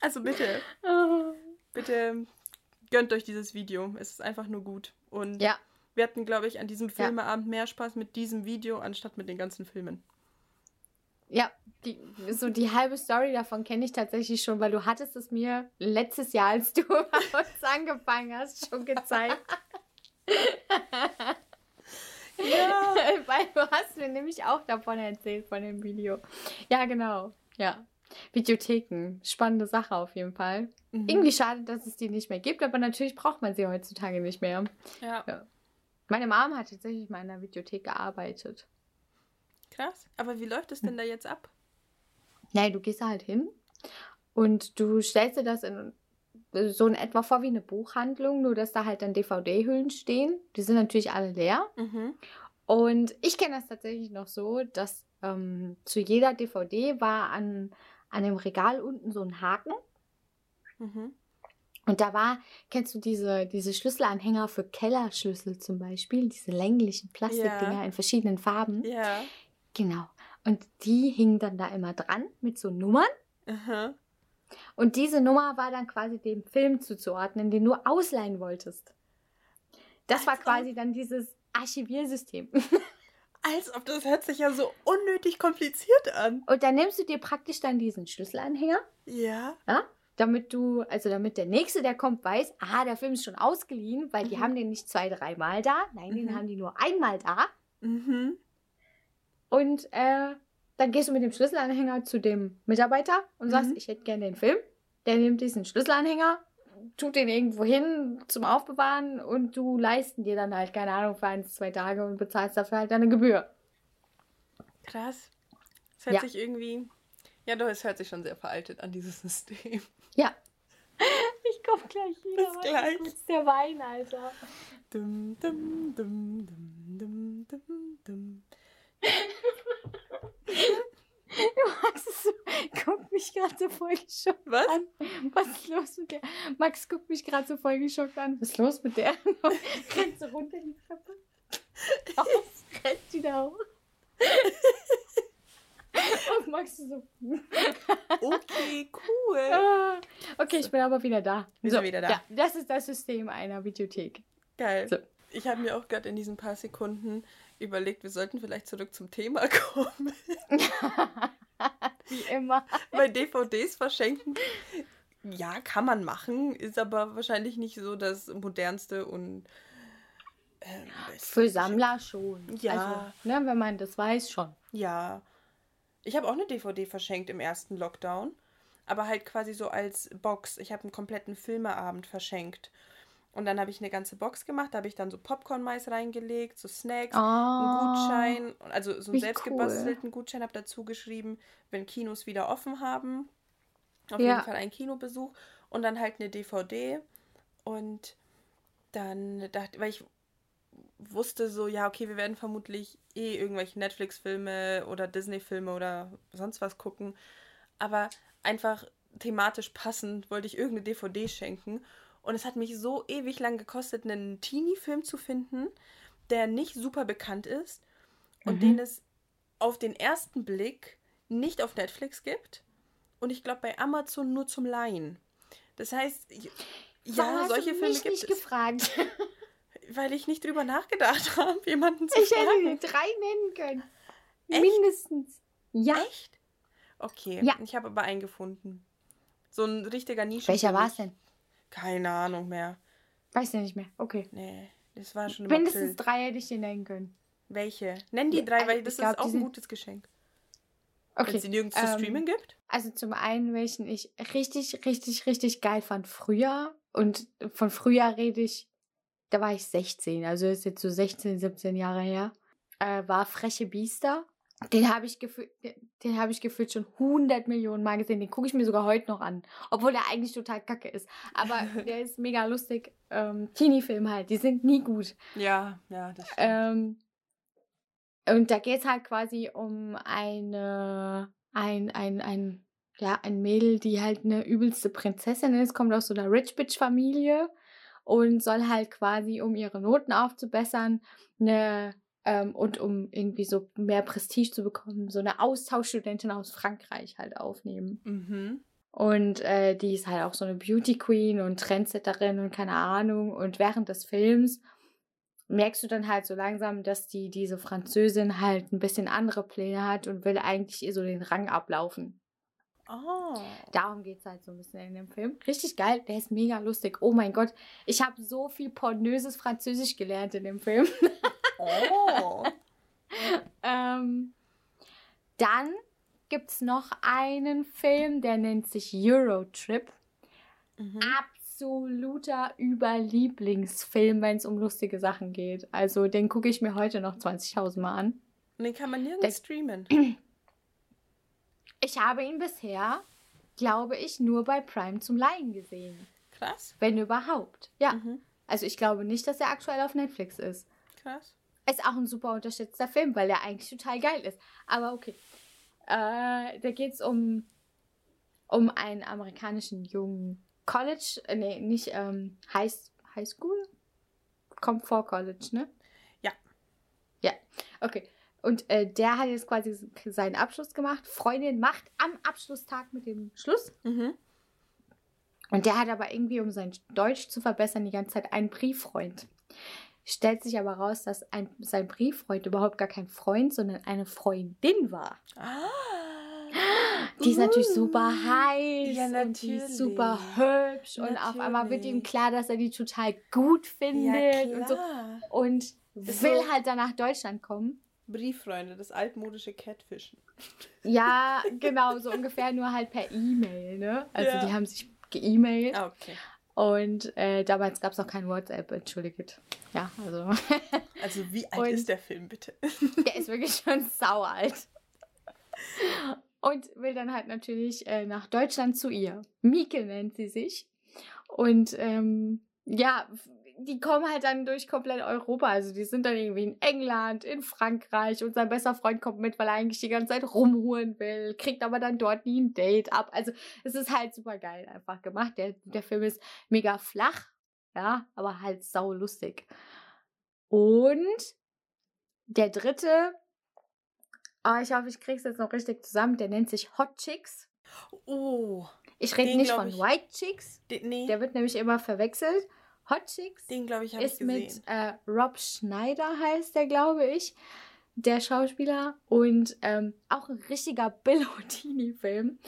Also bitte, Oh. bitte gönnt euch dieses Video. Es ist einfach nur gut. Und Ja. wir hatten, glaube ich, an diesem Filmeabend mehr Spaß mit diesem Video, anstatt mit den ganzen Filmen. Ja, die, so die halbe Story davon kenne ich tatsächlich schon, weil du hattest es mir letztes Jahr, als du bei uns angefangen hast, schon gezeigt. Ja. weil du hast mir nämlich auch davon erzählt, von dem Video. Ja, genau. Ja. Videotheken. Spannende Sache auf jeden Fall. Mhm. Irgendwie schade, dass es die nicht mehr gibt, aber natürlich braucht man sie heutzutage nicht mehr. Ja, Ja. Meine Mom hat tatsächlich mal in einer Videothek gearbeitet. krass. Aber wie läuft es denn da jetzt ab? Nein, du gehst da halt hin und du stellst dir das in so in etwa vor wie eine Buchhandlung, nur dass da halt dann DVD-Hüllen stehen. Die sind natürlich alle leer. Mhm. Und ich kenne das tatsächlich noch so, dass ähm, zu jeder DVD war an, an dem Regal unten so ein Haken. Mhm. Und da war, kennst du diese, diese Schlüsselanhänger für Kellerschlüssel zum Beispiel, diese länglichen Plastikdinger Ja. in verschiedenen Farben? Ja. Genau. Und die hingen dann da immer dran mit so Nummern. Aha. Und diese Nummer war dann quasi dem Film zuzuordnen, den du ausleihen wolltest. Das war quasi dann dieses Archiviersystem. Als ob das hört sich ja so unnötig kompliziert an. Und dann nimmst du dir praktisch dann diesen Schlüsselanhänger, Ja. ja, damit du, also damit der Nächste, der kommt, weiß, ah, der Film ist schon ausgeliehen, weil die Mhm. haben den nicht zwei, dreimal da. Nein, den Mhm. haben die nur einmal da. Mhm. Und äh, dann gehst du mit dem Schlüsselanhänger zu dem Mitarbeiter und sagst, Mhm. ich hätte gerne den Film. Der nimmt diesen Schlüsselanhänger, tut den irgendwo hin zum Aufbewahren und du leisten dir dann halt, keine Ahnung, für ein, zwei Tage und bezahlst dafür halt eine Gebühr. Krass. Es hört Ja. sich irgendwie. Ja, doch, es hört sich schon sehr veraltet an, dieses System. Ja. Ich komm gleich wieder. Bis gleich. kurz, Der Wein, Alter. Dum, dum, dum, dum, dum, dum, dum. Max ist- guckt mich gerade so voll geschockt Was? an. Was ist los mit der? Max guckt mich gerade so voll geschockt an. Was ist los mit der? Rennt so runter die Treppe. Aus, rennt wieder hoch. Und Max ist so. Okay, cool. Ah. Okay, ich bin aber wieder da. Wir sind wieder da. Ja, das ist das System einer Videothek. Geil. So. Ich habe mir auch gerade in diesen paar Sekunden überlegt, wir sollten vielleicht zurück zum Thema kommen. Wie immer. Weil DVDs verschenken ja, kann man machen, ist aber wahrscheinlich nicht so das modernste und ähm, Für Sammler schon. Ja. Also, ne, wenn man das weiß, schon. Ja. Ich habe auch eine DVD verschenkt im ersten Lockdown. Aber halt quasi so als Box. Ich habe einen kompletten Filmeabend verschenkt. Und dann habe ich eine ganze Box gemacht. Da habe ich dann so Popcorn-Mais reingelegt, so Snacks, oh, einen Gutschein. Also so einen selbstgebastelten cool. Gutschein habe dazu geschrieben, wenn Kinos wieder offen haben. Auf ja. jeden Fall ein Kinobesuch. Und dann halt eine DVD. Und dann dachte, weil ich wusste so, ja, okay, wir werden vermutlich eh irgendwelche Netflix-Filme oder Disney-Filme oder sonst was gucken. Aber einfach thematisch passend wollte ich irgendeine DVD schenken. Und es hat mich so ewig lang gekostet, einen Teenie-Film zu finden, der nicht super bekannt ist und mhm. den es auf den ersten Blick nicht auf Netflix gibt. Und ich glaube bei Amazon nur zum Leihen. Das heißt, ja, solche Filme gibt nicht es. gefragt. weil ich nicht drüber nachgedacht habe, jemanden zu ich fragen. Ich hätte drei nennen können. Echt? Mindestens. Ja. Echt? Okay. Ja. Ich habe aber einen gefunden. So ein richtiger Nische. Welcher war es denn? Keine Ahnung mehr. Weiß ja nicht mehr. Okay. Nee, das war schon Mindestens drei hätte ich dir nennen können. Welche? Nenn die drei, weil das glaub, ist auch ein gutes Geschenk. Okay. Wenn es die nirgends ähm, zu streamen gibt? Also zum einen, welchen ich richtig, richtig, richtig geil fand früher. Und von früher rede ich da war ich 16, also ist jetzt so 16, 17 Jahre her, äh, war Freche Biester. Den habe ich gefühlt, den habe ich gefühlt schon 100 Millionen Mal gesehen. Den gucke ich mir sogar heute noch an, obwohl der eigentlich total kacke ist. Aber der ist mega lustig. Ähm, Teenie-Film halt, die sind nie gut. Ja, ja, das stimmt. Ähm, und da geht es halt quasi um eine, ein, ein, ein, ja, ein Mädel, die halt eine übelste Prinzessin ist, kommt aus so einer Rich Bitch Familie und soll halt quasi, um ihre Noten aufzubessern, eine ähm, und um irgendwie so mehr Prestige zu bekommen, so eine Austauschstudentin aus Frankreich halt aufnehmen. Mhm. Und äh, die ist halt auch so eine Beauty Queen und Trendsetterin und keine Ahnung. Und während des Films merkst du dann halt so langsam, dass die diese Französin halt ein bisschen andere Pläne hat und will eigentlich ihr so den Rang ablaufen. Oh. Darum geht es halt so ein bisschen in dem Film. Richtig geil, der ist mega lustig. Oh mein Gott, ich habe so viel pornöses Französisch gelernt in dem Film. Oh. ähm, dann gibt es noch einen Film, der nennt sich Eurotrip. Mhm. Absoluter Überlieblingsfilm, wenn es um lustige Sachen geht. Also den gucke ich mir heute noch 20.000 Mal an. Und den kann man nirgends der, streamen. Ich habe ihn bisher, glaube ich, nur bei Prime zum Leihen gesehen. Krass. Wenn überhaupt. Ja. Mhm. Also ich glaube nicht, dass er aktuell auf Netflix ist. Krass. Ist auch ein super unterstützter Film, weil er eigentlich total geil ist. Aber okay. Äh, da geht es um, um einen amerikanischen jungen College, äh, nee, nicht ähm, High, High School? Kommt vor College, ne? Ja. Ja, okay. Und äh, der hat jetzt quasi seinen Abschluss gemacht. Freundin macht am Abschlusstag mit dem Schluss. Mhm. Und der hat aber irgendwie, um sein Deutsch zu verbessern, die ganze Zeit einen Brieffreund. Stellt sich aber raus, dass ein, sein Brieffreund überhaupt gar kein Freund, sondern eine Freundin war. Ah. Die ist natürlich super heiß ja, natürlich. und die ist super hübsch natürlich. und auf einmal wird ihm klar, dass er die total gut findet ja, und so und will halt dann nach Deutschland kommen Brieffreunde, das altmodische Catfischen. Ja, genau, so ungefähr nur halt per E-Mail, ne? Also ja. die haben sich ge-E-Mailt. Ah, okay. Und äh, damals gab es noch kein WhatsApp, entschuldigt. Ja, also. Also wie alt und ist der Film bitte? Der ist wirklich schon sau alt. Und will dann halt natürlich äh, nach Deutschland zu ihr. Mieke nennt sie sich. Und ähm, ja, die kommen halt dann durch komplett Europa. Also die sind dann irgendwie in England, in Frankreich und sein bester Freund kommt mit, weil er eigentlich die ganze Zeit rumhuren will, kriegt aber dann dort nie ein Date ab. Also es ist halt super geil einfach gemacht. Der, der Film ist mega flach, ja, aber halt sau lustig. Und der dritte, oh, ich hoffe, ich krieg's jetzt noch richtig zusammen, der nennt sich Hot Chicks. Oh. Ich rede nicht von ich, White Chicks. Den, nee. Der wird nämlich immer verwechselt. Hot Chicks. Den, glaube ich, habe ich mit äh, Rob Schneider heißt der, glaube ich, der Schauspieler. Und ähm, auch ein richtiger Bellotini-Film.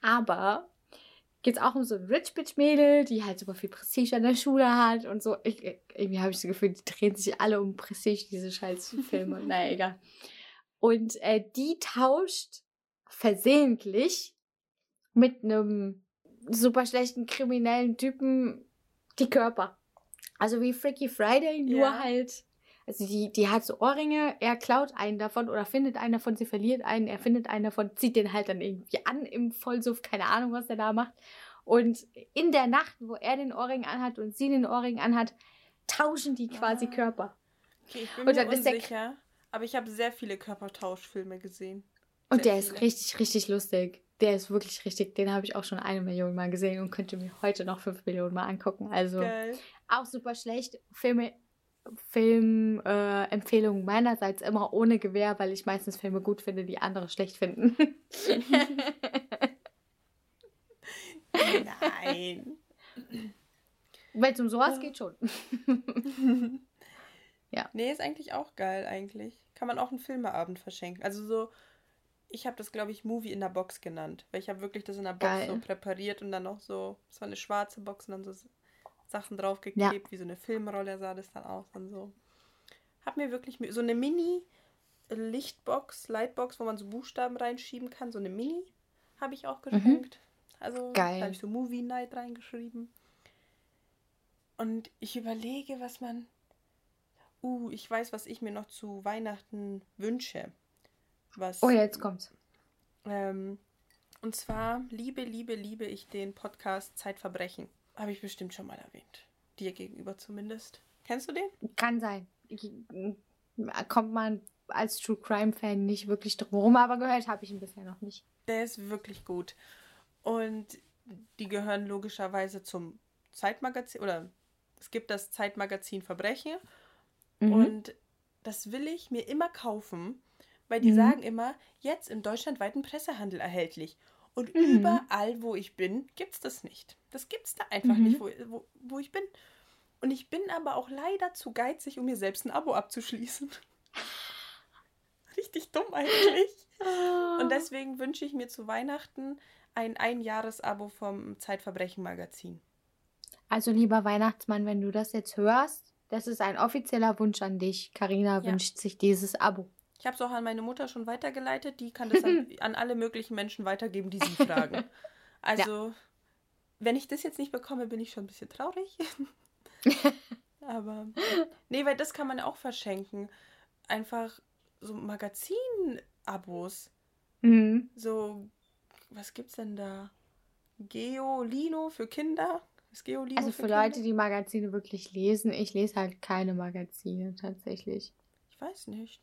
Aber geht es auch um so ein Rich Bitch Mädel, die halt super viel Prestige an der Schule hat und so. Ich, irgendwie habe ich das Gefühl, die drehen sich alle um Prestige, diese scheiß Filme. naja, egal. Und äh, die tauscht versehentlich mit einem super schlechten kriminellen Typen die Körper. Also wie Freaky Friday, nur ja. halt. Also die, die hat so Ohrringe, er klaut einen davon oder findet einen davon, sie verliert einen, er findet einen davon, zieht den halt dann irgendwie an im Vollsuff, keine Ahnung, was er da macht. Und in der Nacht, wo er den Ohrring anhat und sie den Ohrring anhat, tauschen die quasi ah. Körper. Okay, ich bin und mir unsicher, aber ich habe sehr viele Körpertauschfilme gesehen. Sehr und der viele. ist richtig, richtig lustig der ist wirklich richtig, den habe ich auch schon eine Million Mal gesehen und könnte mir heute noch fünf Millionen Mal angucken. Also Geil. auch super schlecht. Filme, Filmempfehlungen äh, meinerseits immer ohne Gewehr, weil ich meistens Filme gut finde, die andere schlecht finden. Nein. Wenn es um sowas geht, schon. ja. Nee, ist eigentlich auch geil, eigentlich. Kann man auch einen Filmeabend verschenken. Also so ich habe das, glaube ich, Movie in der Box genannt. Weil ich habe wirklich das in der Box Geil. so präpariert und dann noch so, es war eine schwarze Box und dann so Sachen draufgeklebt, ja. wie so eine Filmrolle sah das dann aus und so. Hab mir wirklich so eine Mini-Lichtbox, Lightbox, wo man so Buchstaben reinschieben kann, so eine Mini habe ich auch mhm. geschenkt. Mhm. Also Geil. da habe ich so Movie Night reingeschrieben. Und ich überlege, was man. Uh, ich weiß, was ich mir noch zu Weihnachten wünsche. Was, oh ja, jetzt kommt's. Ähm, und zwar liebe, liebe, liebe ich den Podcast Zeitverbrechen. Habe ich bestimmt schon mal erwähnt. Dir gegenüber zumindest. Kennst du den? Kann sein. Kommt man als True Crime Fan nicht wirklich drum herum, aber gehört habe ich ihn bisher noch nicht. Der ist wirklich gut. Und die gehören logischerweise zum Zeitmagazin oder es gibt das Zeitmagazin Verbrechen. Mhm. Und das will ich mir immer kaufen, weil die mhm. sagen immer, jetzt im deutschlandweiten Pressehandel erhältlich. Und mhm. überall, wo ich bin, gibt es das nicht. Das gibt es da einfach mhm. nicht, wo, wo, wo ich bin. Und ich bin aber auch leider zu geizig, um mir selbst ein Abo abzuschließen. Richtig dumm eigentlich. Und deswegen wünsche ich mir zu Weihnachten ein Einjahresabo vom Zeitverbrechen-Magazin. Also lieber Weihnachtsmann, wenn du das jetzt hörst, das ist ein offizieller Wunsch an dich. Karina ja. wünscht sich dieses Abo. Ich habe es auch an meine Mutter schon weitergeleitet. Die kann das an, an alle möglichen Menschen weitergeben, die sie fragen. Also, ja. wenn ich das jetzt nicht bekomme, bin ich schon ein bisschen traurig. Aber, nee, weil das kann man auch verschenken. Einfach so Magazin-Abos. Mhm. So, was gibt's denn da? Geolino für Kinder? Ist Geolino also für, für Leute, die Magazine wirklich lesen. Ich lese halt keine Magazine tatsächlich. Ich weiß nicht.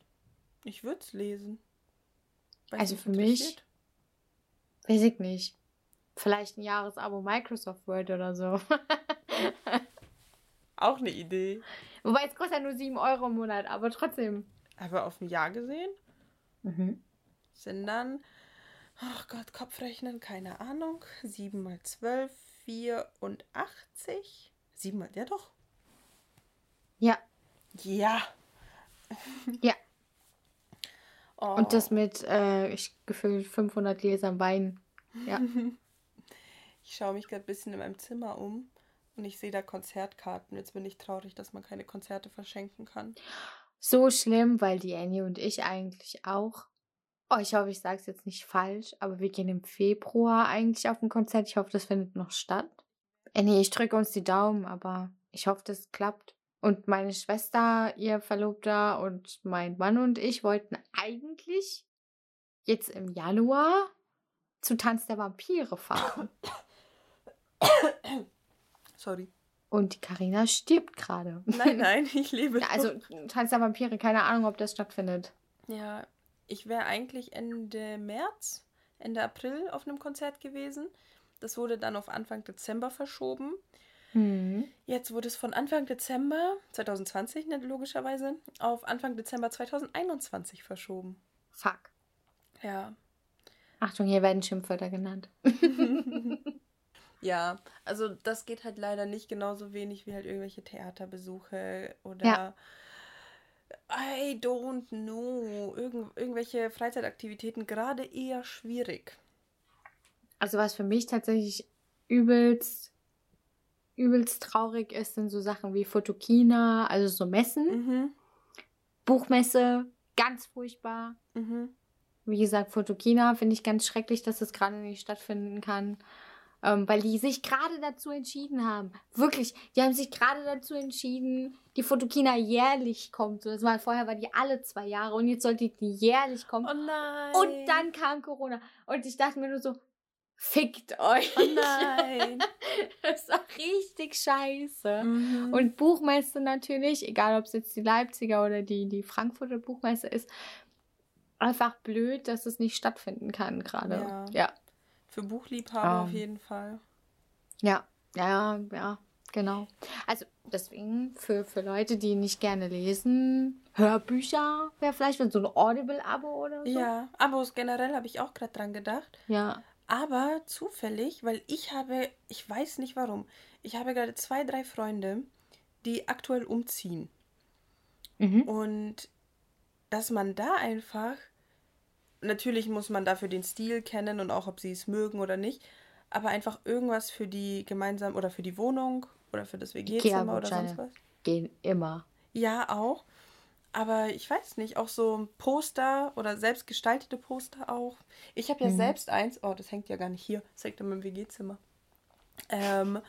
Ich würde es lesen. Weiß also für mich, weiß ich nicht. Vielleicht ein Jahresabo Microsoft Word oder so. Auch eine Idee. Wobei es kostet ja nur 7 Euro im Monat, aber trotzdem. Aber auf ein Jahr gesehen? Mhm. Sind dann, ach Gott, Kopfrechnen, keine Ahnung. 7 mal 12, 84. 7 mal, ja doch. Ja. Ja. Ja. Oh. Und das mit, äh, ich gefühlt 500 Gläsern Wein. Ja. ich schaue mich gerade ein bisschen in meinem Zimmer um und ich sehe da Konzertkarten. Jetzt bin ich traurig, dass man keine Konzerte verschenken kann. So schlimm, weil die Annie und ich eigentlich auch. Oh, ich hoffe, ich sage es jetzt nicht falsch, aber wir gehen im Februar eigentlich auf ein Konzert. Ich hoffe, das findet noch statt. Annie, ich drücke uns die Daumen, aber ich hoffe, das klappt. Und meine Schwester, ihr Verlobter und mein Mann und ich wollten eigentlich jetzt im Januar zu Tanz der Vampire fahren. Sorry. Und die Karina stirbt gerade. Nein, nein, ich lebe. Ja, also Tanz der Vampire, keine Ahnung, ob das stattfindet. Ja, ich wäre eigentlich Ende März, Ende April auf einem Konzert gewesen. Das wurde dann auf Anfang Dezember verschoben. Mhm. Jetzt wurde es von Anfang Dezember 2020 ne, logischerweise auf Anfang Dezember 2021 verschoben. Fuck. Ja. Achtung, hier werden Schimpfwörter genannt. ja, also das geht halt leider nicht genauso wenig wie halt irgendwelche Theaterbesuche oder ja. I don't know. Irgend, irgendwelche Freizeitaktivitäten gerade eher schwierig. Also was für mich tatsächlich übelst, übelst traurig ist, sind so Sachen wie Fotokina, also so Messen. Mhm. Buchmesse, ganz furchtbar. Mhm. Wie gesagt, Fotokina finde ich ganz schrecklich, dass das gerade nicht stattfinden kann. Ähm, weil die sich gerade dazu entschieden haben. Wirklich, die haben sich gerade dazu entschieden, die Fotokina jährlich kommt. Das war, vorher war die alle zwei Jahre und jetzt sollte die jährlich kommen. Oh nein. Und dann kam Corona. Und ich dachte mir nur so, fickt euch. Oh nein. das ist auch richtig scheiße. Mhm. Und Buchmesse natürlich, egal ob es jetzt die Leipziger oder die, die Frankfurter Buchmesse ist, einfach blöd, dass es nicht stattfinden kann gerade. Ja. Ja. Für Buchliebhaber auf Ähm. jeden Fall. Ja, ja, ja, genau. Also deswegen für, für Leute, die nicht gerne lesen, Hörbücher wäre vielleicht so ein Audible-Abo oder so. Ja, Abos generell habe ich auch gerade dran gedacht. Ja. Aber zufällig, weil ich habe, ich weiß nicht warum, ich habe gerade zwei, drei Freunde, die aktuell umziehen. Mhm. Und dass man da einfach, natürlich muss man dafür den Stil kennen und auch, ob sie es mögen oder nicht, aber einfach irgendwas für die gemeinsam oder für die Wohnung oder für das WG-Zimmer oder sonst was. Gehen immer. Ja, auch. Aber ich weiß nicht, auch so Poster oder selbst gestaltete Poster auch. Ich habe ja Mhm. selbst eins, oh, das hängt ja gar nicht hier, das hängt in meinem WG-Zimmer. Ähm,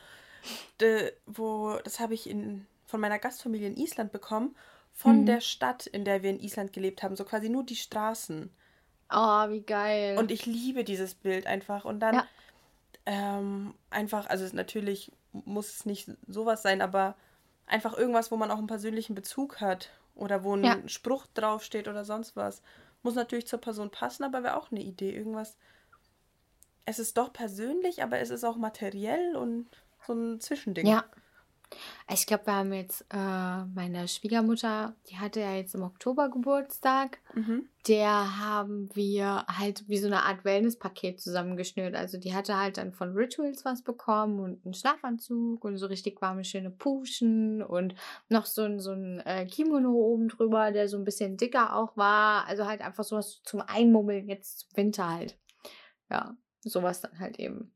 de, wo, das habe ich in, von meiner Gastfamilie in Island bekommen, von Mhm. der Stadt, in der wir in Island gelebt haben, so quasi nur die Straßen. Oh, wie geil. Und ich liebe dieses Bild einfach. Und dann Ja. ähm, einfach, also natürlich muss es nicht sowas sein, aber einfach irgendwas, wo man auch einen persönlichen Bezug hat oder wo ein Ja. Spruch draufsteht oder sonst was. Muss natürlich zur Person passen, aber wäre auch eine Idee. Irgendwas. Es ist doch persönlich, aber es ist auch materiell und so ein Zwischending. Ja. Ich glaube, wir haben jetzt äh, meine Schwiegermutter, die hatte ja jetzt im Oktober Geburtstag. Mhm. Der haben wir halt wie so eine Art Wellness-Paket zusammengeschnürt. Also die hatte halt dann von Rituals was bekommen und einen Schlafanzug und so richtig warme, schöne Puschen und noch so ein, so ein äh, Kimono oben drüber, der so ein bisschen dicker auch war. Also halt einfach sowas zum Einmummeln jetzt zum Winter halt. Ja, sowas dann halt eben.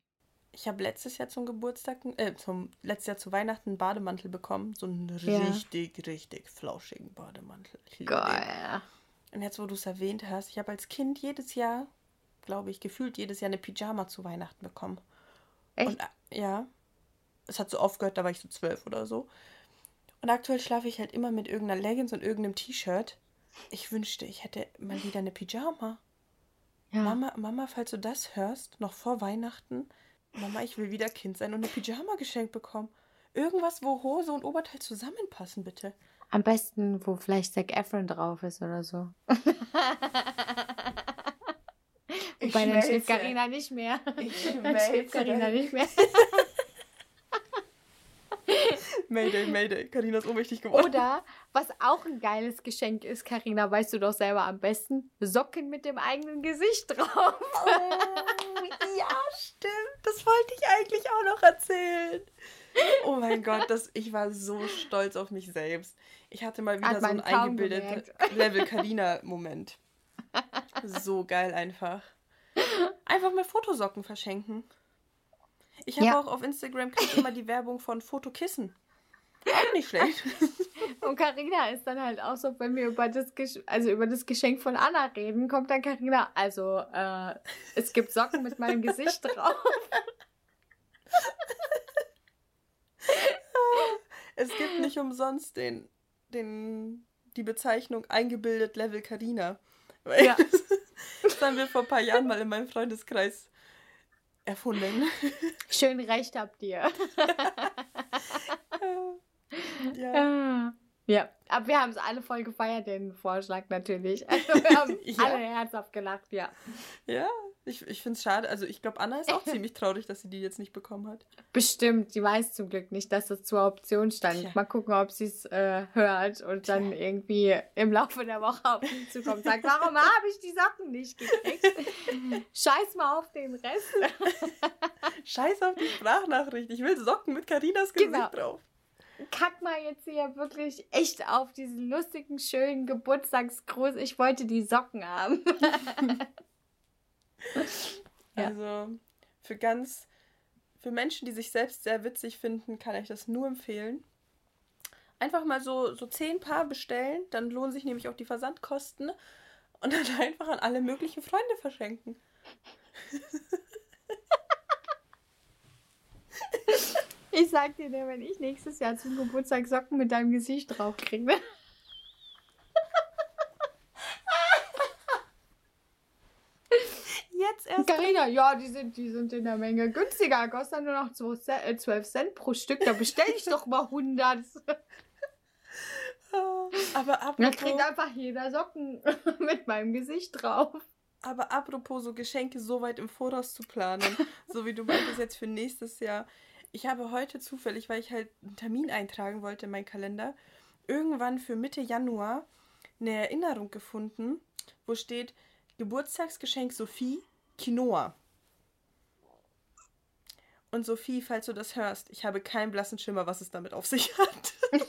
Ich habe letztes Jahr zum Geburtstag, äh, zum letztes Jahr zu Weihnachten einen Bademantel bekommen. So einen Ja. richtig, richtig flauschigen Bademantel. Den. Geil. Und jetzt, wo du es erwähnt hast, ich habe als Kind jedes Jahr, glaube ich, gefühlt jedes Jahr eine Pyjama zu Weihnachten bekommen. Echt? Und äh, ja, es hat so aufgehört, da war ich so zwölf oder so. Und aktuell schlafe ich halt immer mit irgendeiner Leggings und irgendeinem T-Shirt. Ich wünschte, ich hätte mal wieder eine Pyjama. Ja. Mama, Mama, falls du das hörst, noch vor Weihnachten, Mama, ich will wieder Kind sein und eine Pyjama geschenkt bekommen. Irgendwas, wo Hose und Oberteil zusammenpassen, bitte. Am besten, wo vielleicht Zac Efron drauf ist oder so. Ich Wobei dann schläft. Carina nicht mehr. Ich Dann schläft. Carina nicht mehr. Mayday, Mayday. Carina ist ohnmächtig geworden. Oder, was auch ein geiles Geschenk ist, Carina, weißt du doch selber am besten, Socken mit dem eigenen Gesicht drauf. Oh, ja, stimmt. Das wollte ich eigentlich auch noch erzählen. Oh mein Gott, das, ich war so stolz auf mich selbst. Ich hatte mal wieder Hat so einen eingebildeten gemerkt. Level Carina-Moment. So geil einfach. Einfach mal Fotosocken verschenken. Ich habe Ja. auch auf Instagram immer die Werbung von Fotokissen. Auch nicht schlecht. Und Carina ist dann halt auch so, wenn wir über das, Gesch also über das Geschenk von Anna reden, kommt dann Carina, also äh, es gibt Socken mit meinem Gesicht drauf. Es gibt nicht umsonst den, den, die Bezeichnung eingebildet Level Carina. Weil Ja. das haben wir vor ein paar Jahren mal in meinem Freundeskreis erfunden. Schön recht habt ihr. Ja. Ah. Ja, aber wir haben es alle voll gefeiert, den Vorschlag natürlich. Also wir haben Ja. alle herzhaft gelacht, ja. ja, ich, ich finde es schade. Also ich glaube, Anna ist auch ziemlich traurig, dass sie die jetzt nicht bekommen hat. Bestimmt, die weiß zum Glück nicht, dass das zur Option stand. Tja. Mal gucken, ob sie es äh, hört und dann irgendwie im Laufe der Woche auf mich zukommt und sagt, warum habe ich die Socken nicht gekriegt? Scheiß mal auf den Rest. Scheiß auf die Sprachnachricht. Ich will Socken mit Carinas Gesicht Genau. drauf. Kack mal jetzt hier wirklich echt auf diesen lustigen, schönen Geburtstagsgruß. Ich wollte die Socken haben. Also für ganz, für Menschen, die sich selbst sehr witzig finden, kann ich das nur empfehlen. Einfach mal so, so zehn Paar bestellen, dann lohnen sich nämlich auch die Versandkosten und dann einfach an alle möglichen Freunde verschenken. Ich sag dir, wenn ich nächstes Jahr zum Geburtstag Socken mit deinem Gesicht drauf kriege. Jetzt erst. Carina, ja, die sind, die sind in der Menge günstiger. Kostet nur noch 12 Cent pro Stück. Da bestell ich doch mal 100. Aber Dann apropos, kriegt einfach jeder Socken mit meinem Gesicht drauf. aber apropos so Geschenke so weit im Voraus zu planen, so wie du meintest jetzt für nächstes Jahr. Ich habe heute zufällig, weil ich halt einen Termin eintragen wollte in meinen Kalender, irgendwann für Mitte Januar eine Erinnerung gefunden, wo steht Geburtstagsgeschenk Sophie Quinoa. Und Sophie, falls du das hörst, ich habe keinen blassen Schimmer, was es damit auf sich hat.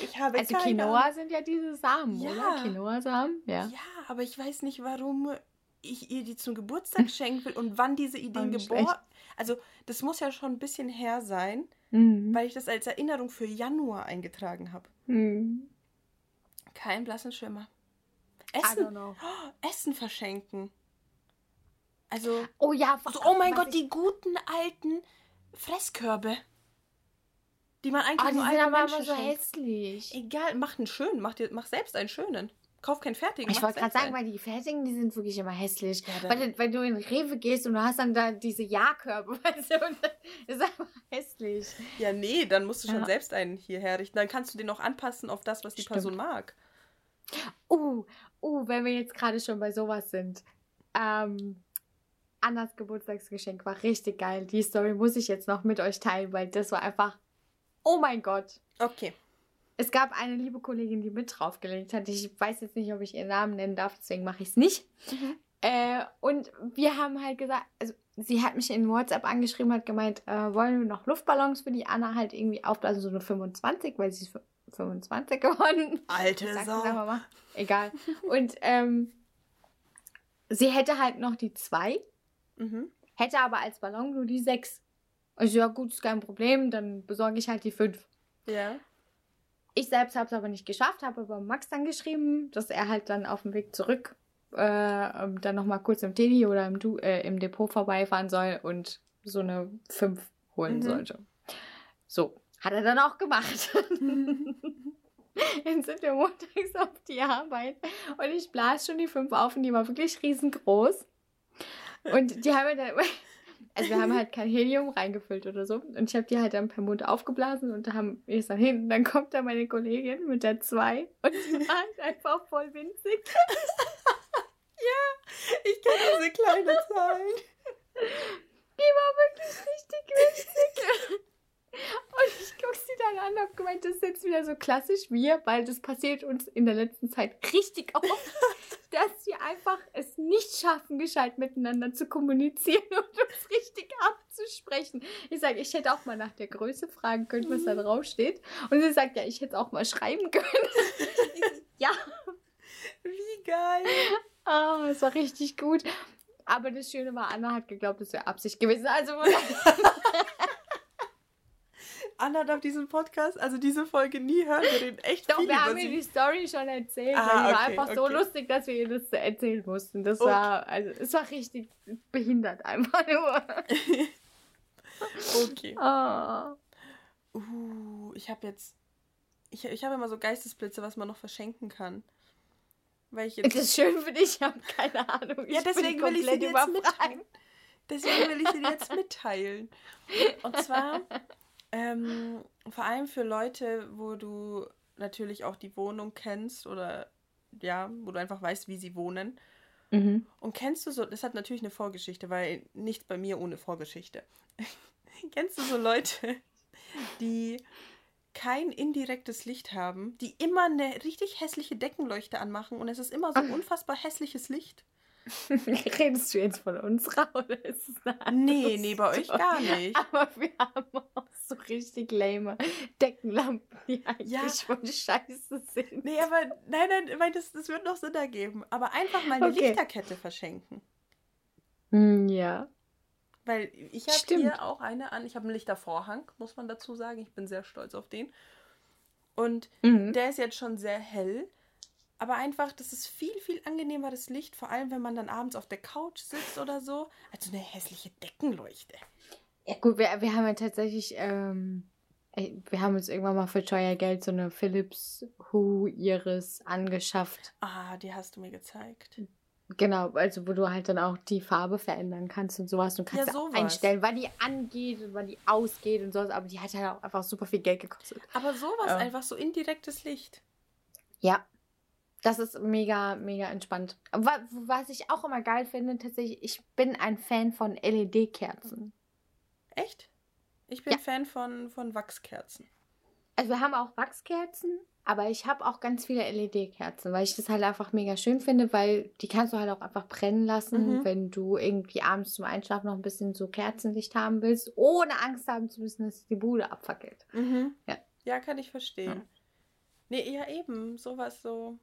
ich habe Also keine. Quinoa sind ja diese Samen, Ja. oder? Quinoa-Samen, ja. Ja, aber ich weiß nicht, warum ich ihr die zum Geburtstag schenken will und wann diese Ideen geboren. Also, das muss ja schon ein bisschen her sein, Mhm. weil ich das als Erinnerung für Januar eingetragen habe. Mhm. Kein blassen Schimmer. I don't Essen, know. oh, Essen verschenken. Also, Oh ja, so, oh mein was Gott, ich- die guten alten Fresskörbe. Die man eigentlich Oh, die nur sind aber immer so hässlich. Egal, mach einen schönen, mach, dir, mach selbst einen schönen. Kauf keinen fertigen. Ich wollte gerade sagen, weil die fertigen, die sind wirklich immer hässlich. Ja, weil, du- weil du in Rewe gehst und du hast dann da diese Ja-Körbe, weißt du, und das ist einfach hässlich. Ja, nee, dann musst du schon Ja. selbst einen hier herrichten. Dann kannst du den auch anpassen auf das, was die Stimmt. Person mag. Uh, uh, wenn wir jetzt gerade schon bei sowas sind. Ähm, Annas Geburtstagsgeschenk war richtig geil. Die Story muss ich jetzt noch mit euch teilen, weil das war einfach, oh mein Gott. Okay. Es gab eine liebe Kollegin, die mit draufgelegt hat. Ich weiß jetzt nicht, ob ich ihren Namen nennen darf, deswegen mache ich es nicht. Mhm. Äh, und wir haben halt gesagt, also sie hat mich in WhatsApp angeschrieben, hat gemeint, äh, wollen wir noch Luftballons für die Anna halt irgendwie aufblasen, so eine 25, weil sie ist 25 geworden. Alte Sau. sagen wir mal. Egal. Und ähm, sie hätte halt noch die zwei, Mhm. hätte aber als Ballon nur die sechs. Und ich so, ja gut, ist kein Problem, dann besorge ich halt die fünf. Ja. Ich selbst habe es aber nicht geschafft, habe aber Max dann geschrieben, dass er halt dann auf dem Weg zurück äh, ähm, dann nochmal kurz im Teddy oder im, du äh, im Depot vorbeifahren soll und so eine 5 holen Mhm. sollte. So, hat er dann auch gemacht. Dann sind wir montags auf die Arbeit und ich blase schon die 5 auf und die war wirklich riesengroß. Und die haben wir dann, also wir haben halt kein Helium reingefüllt oder so. Und ich habe die halt dann per Mund aufgeblasen und da haben wir es dann hin. Und dann kommt da meine Kollegin mit der 2 und die war halt einfach voll winzig. Ich kenne diese kleine Zahl. Die war wirklich richtig winzig. Und ich gucke sie dann an und habe gemeint, das ist jetzt wieder so klassisch wir, weil das passiert uns in der letzten Zeit richtig oft, dass wir einfach es nicht schaffen, gescheit miteinander zu kommunizieren und uns richtig abzusprechen. Ich sage, ich hätte auch mal nach der Größe fragen können, was da drauf steht. Und sie sagt, ja, ich hätte auch mal schreiben können. So, ja, Wie geil. ah, es war richtig gut. Aber das Schöne war, Anna hat geglaubt, es wäre Absicht gewesen. Also Anna darf diesen Podcast, also diese Folge nie hören. Wir reden echt Doch, viel wir haben ihr die. Story schon erzählt. Ah, weil die war okay, einfach so okay. lustig, dass wir ihr das erzählen mussten. Das Okay. war, also, es war richtig behindert einfach nur. Okay. Ah. Uh, ich habe jetzt... Ich, ich habe immer so Geistesblitze, was man noch verschenken kann. Weil ich jetzt... Das ist schön für dich, ich habe keine Ahnung. Ja, Ich bin deswegen will ich sie dir jetzt mitteilen. Deswegen will ich sie dir jetzt mitteilen. Und zwar ähm, vor allem für Leute, wo du natürlich auch die Wohnung kennst oder ja, wo du einfach weißt, wie sie wohnen. Mhm. Und kennst du so, das hat natürlich eine Vorgeschichte, weil nichts bei mir ohne Vorgeschichte. kennst du so Leute, die kein indirektes Licht haben, die immer eine richtig hässliche Deckenleuchte anmachen und es ist immer so unfassbar hässliches Licht? Redest du jetzt von unserer oder ist es eine andere Nee, nee, bei euch gar nicht. Aber wir haben auch so richtig lame Deckenlampen, die eigentlich Ja. schon scheiße sind. Nee, aber nein, nein, weil das, das wird noch Sinn ergeben. Aber einfach mal eine Okay. Lichterkette verschenken. Hm, Ja. Weil ich habe hier auch eine an. Ich habe einen Lichtervorhang, muss man dazu sagen. Ich bin sehr stolz auf den. Und Mhm. der ist jetzt schon sehr hell. Aber einfach, das ist viel, viel angenehmeres Licht, vor allem wenn man dann abends auf der Couch sitzt oder so, als so eine hässliche Deckenleuchte. Ja gut, wir, wir haben ja tatsächlich, ähm, äh, wir haben uns irgendwann mal für teuer Geld so eine Philips Hue Iris angeschafft. Ah, die hast du mir gezeigt. Genau, also wo du halt dann auch die Farbe verändern kannst und sowas. Du kannst Ja, sowas. einstellen, wann die angeht und wann die ausgeht und sowas. Aber die hat halt auch einfach super viel Geld gekostet. Aber sowas, Ja. einfach so indirektes Licht. Ja. Das ist mega, mega entspannt. Wa- Was ich auch immer geil finde, tatsächlich, ich bin ein Fan von LED-Kerzen. Echt? Ich bin Ja. Fan von, von Wachskerzen. Also wir haben auch Wachskerzen, aber ich habe auch ganz viele LED-Kerzen, weil ich das halt einfach mega schön finde, weil die kannst du halt auch einfach brennen lassen, Mhm. wenn du irgendwie abends zum Einschlafen noch ein bisschen so Kerzenlicht haben willst, ohne Angst haben zu müssen, dass die Bude abfackelt. Mhm. Ja. Ja, kann ich verstehen. Ja. Nee, ja eben, sowas so.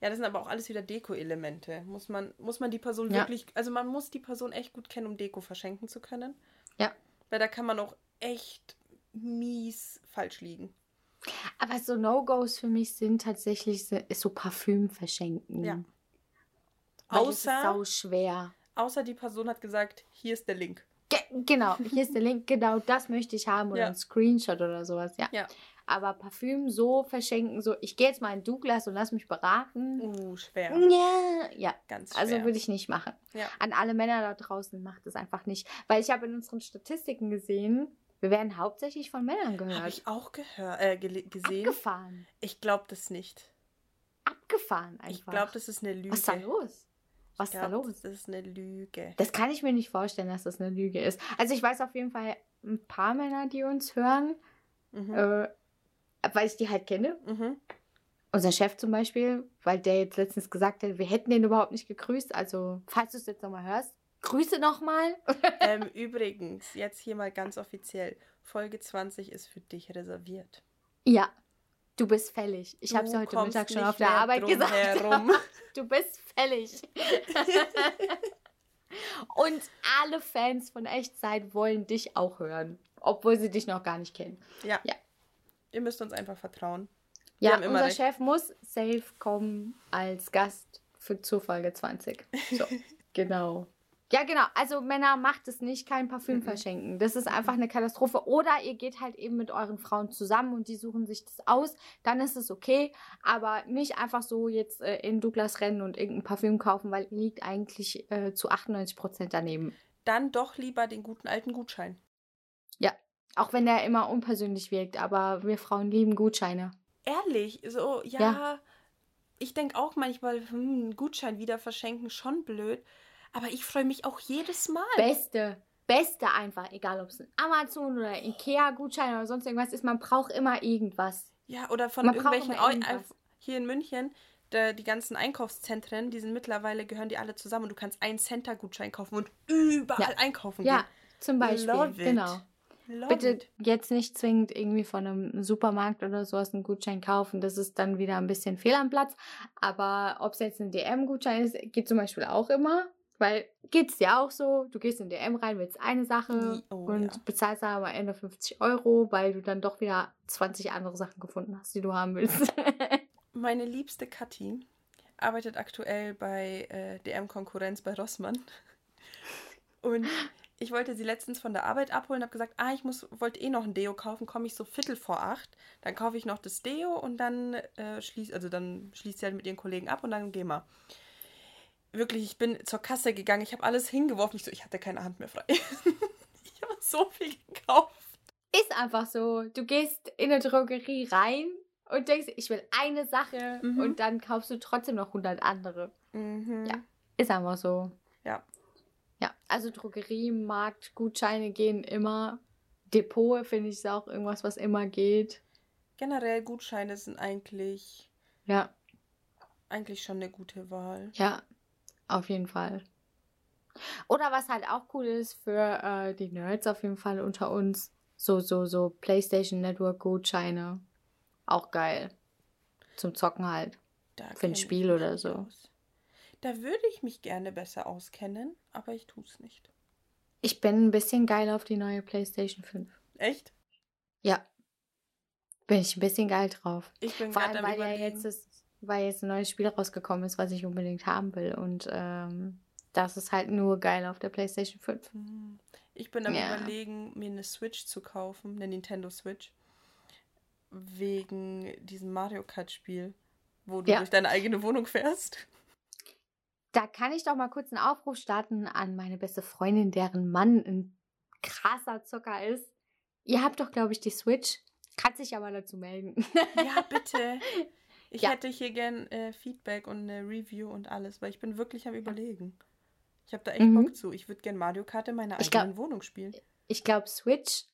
Ja, das sind aber auch alles wieder Deko-Elemente. Muss man, muss man die Person Ja. wirklich, also man muss die Person echt gut kennen, um Deko verschenken zu können. Ja. Weil da kann man auch echt mies falsch liegen. Aber so No-Gos für mich sind tatsächlich so, so Parfüm verschenken. Ja. Weil Außer, sau schwer. außer die Person hat gesagt, hier ist der Link. Ge genau, hier ist der Link, genau das möchte ich haben oder Ja. ein Screenshot oder sowas, ja. Ja. Aber Parfüm so verschenken, so ich gehe jetzt mal in Douglas und lass mich beraten. Uh, schwer. Ja, ja. Ganz schwer. Also würde ich nicht machen. Ja. An alle Männer da draußen macht es einfach nicht. Weil ich habe in unseren Statistiken gesehen, wir werden hauptsächlich von Männern Habe gehört. ich auch gehört, äh, gesehen. Abgefahren. Ich glaube das nicht. Abgefahren einfach. Ich glaube, das ist eine Lüge. Was ist da los? Was Ich ist da glaub, los? Das ist eine Lüge. Das kann ich mir nicht vorstellen, dass das eine Lüge ist. Also ich weiß auf jeden Fall ein paar Männer, die uns hören, Mhm. äh, weil ich die halt kenne. Mhm. Unser Chef zum Beispiel, weil der jetzt letztens gesagt hat, wir hätten den überhaupt nicht gegrüßt. Also falls du es jetzt nochmal hörst, grüße nochmal. ähm, übrigens, jetzt hier mal ganz offiziell. Folge 20 ist für dich reserviert. Ja, du bist fällig. Ich habe es heute Mittag schon auf der Arbeit gesagt. herum. Du bist fällig. Und alle Fans von Echtzeit wollen dich auch hören, obwohl sie dich noch gar nicht kennen. Ja. Ja. Ihr müsst uns einfach vertrauen. Wir Ja, unser recht. Chef muss safe kommen als Gast für zur Folge 20. So, genau. Ja, genau. Also Männer, macht es nicht, kein Parfüm Mhm. verschenken. Das ist einfach eine Katastrophe. Oder ihr geht halt eben mit euren Frauen zusammen und die suchen sich das aus. Dann ist es okay. Aber nicht einfach so jetzt äh, in Douglas rennen und irgendein Parfüm kaufen, weil liegt eigentlich äh, zu 98 Prozent daneben. Dann doch lieber den guten alten Gutschein. Auch wenn der immer unpersönlich wirkt. Aber wir Frauen lieben Gutscheine. Ehrlich, so, ja. Ja. Ich denke auch manchmal, hm, einen Gutschein wieder verschenken, schon blöd. Aber ich freue mich auch jedes Mal. Beste, beste einfach, egal ob es ein Amazon oder Ikea-Gutschein oder sonst irgendwas ist, man braucht immer irgendwas. Ja, oder von Man irgendwelchen hier in München, die ganzen Einkaufszentren, die sind mittlerweile, gehören die alle zusammen und du kannst einen Center-Gutschein kaufen und überall Ja. einkaufen Ja, gehen. zum Beispiel. Love it. Genau. Love Bitte it. jetzt nicht zwingend irgendwie von einem Supermarkt oder sowas einen Gutschein kaufen. Das ist dann wieder ein bisschen fehl am Platz. Aber ob es jetzt ein DM-Gutschein ist, geht zum Beispiel auch immer. Weil geht's dir auch so, du gehst in DM rein, willst eine Sache Oh, und ja. bezahlst dann am Ende 50 Euro, weil du dann doch wieder 20 andere Sachen gefunden hast, die du haben willst. Meine liebste Kathi arbeitet aktuell bei äh, DM-Konkurrenz bei Rossmann. Und ich wollte sie letztens von der Arbeit abholen, habe gesagt, ah, ich muss, wollte eh noch ein Deo kaufen, komme ich so Viertel vor acht, dann kaufe ich noch das Deo und dann äh, schließt, also dann schließt sie halt mit ihren Kollegen ab und dann gehen wir. Wirklich, ich bin zur Kasse gegangen, ich habe alles hingeworfen, ich so, ich hatte keine Hand mehr frei. ich habe so viel gekauft. Ist einfach so. Du gehst in eine Drogerie rein und denkst, ich will eine Sache Mhm. und dann kaufst du trotzdem noch 100 andere. Mhm. Ja. Ist einfach so. Ja. Ja, also Drogerie, Markt, Gutscheine gehen immer. Depot finde ich ist auch irgendwas, was immer geht. Generell Gutscheine sind eigentlich, Ja, eigentlich schon eine gute Wahl. ja, auf jeden Fall. Oder was halt auch cool ist für äh, die Nerds auf jeden Fall unter uns, so, so, so PlayStation Network Gutscheine. Auch geil. Zum Zocken halt. Da Für ein Spiel oder so. aus. Da würde ich mich gerne besser auskennen, aber ich tue es nicht. Ich bin ein bisschen geil auf die neue PlayStation 5. Echt? Ja. Bin ich ein bisschen geil drauf. Ich bin Vor gerade allem, weil ja jetzt, weil jetzt ein neues Spiel rausgekommen ist, was ich unbedingt haben will. Und ähm, das ist halt nur geil auf der PlayStation 5. Hm. Ich bin am Ja. überlegen, mir eine Switch zu kaufen, eine Nintendo Switch. Wegen diesem Mario Kart Spiel, wo du Ja. durch deine eigene Wohnung fährst. Da kann ich doch mal kurz einen Aufruf starten an meine beste Freundin, deren Mann ein krasser Zocker ist. Ihr habt doch, glaube ich, die Switch. Kann sich aber dazu melden. Ja, bitte. Ich Ja. hätte hier gern äh, Feedback und eine Review und alles, weil ich bin wirklich am überlegen. Ich habe da echt Mhm. Bock zu. Ich würde gern Mario Kart in meiner Ich glaub- eigenen Wohnung spielen. Ich glaube, Switch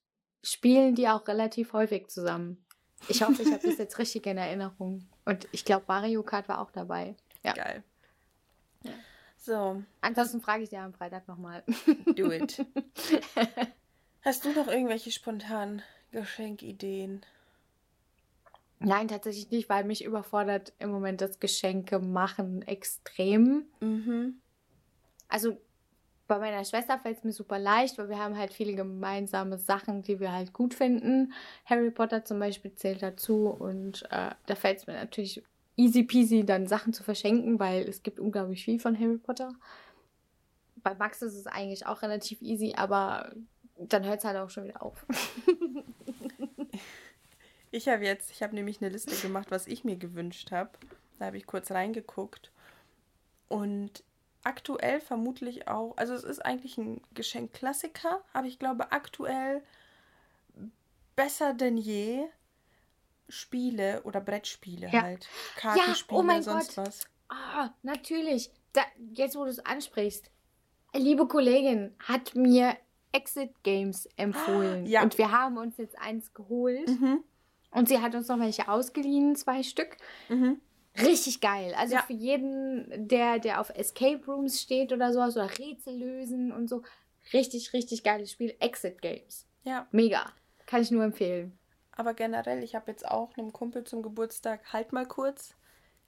spielen die auch relativ häufig zusammen. Ich hoffe, ich habe das jetzt richtig in Erinnerung. Und ich glaube, Mario Kart war auch dabei. Ja. Geil. Ja. So, Ansonsten frage ich dir am Freitag nochmal. do it. Hast du noch irgendwelche spontanen Geschenkideen? Nein, tatsächlich nicht, weil mich überfordert im Moment das Geschenke machen extrem. Mhm. Also bei meiner Schwester fällt es mir super leicht, weil wir haben halt viele gemeinsame Sachen, die wir halt gut finden. Harry Potter zum Beispiel zählt dazu und äh, da fällt es mir natürlich easy peasy, dann Sachen zu verschenken, weil es gibt unglaublich viel von Harry Potter. Bei Max ist es eigentlich auch relativ easy, aber dann hört es halt auch schon wieder auf. Ich habe jetzt, ich habe nämlich eine Liste gemacht, was ich mir gewünscht habe. Da habe ich kurz reingeguckt. Und aktuell vermutlich auch, also es ist eigentlich ein Geschenkklassiker, aber ich glaube aktuell besser denn je Spiele oder Brettspiele Ja. halt. Kartenspiele, oh mein sonst Gott. was. Ah, natürlich. Da, jetzt, wo du es ansprichst. Liebe Kollegin hat mir Exit Games empfohlen. Ja. Und wir haben uns jetzt eins geholt. Mhm. Und sie hat uns noch welche ausgeliehen, zwei Stück. Mhm. Richtig geil. Also Ja. für jeden, der, der auf Escape Rooms steht oder sowas oder Rätsel lösen und so. Richtig, richtig geiles Spiel. Exit Games. Ja, Mega. Kann ich nur empfehlen. Aber generell, ich habe jetzt auch einem Kumpel zum Geburtstag halt mal kurz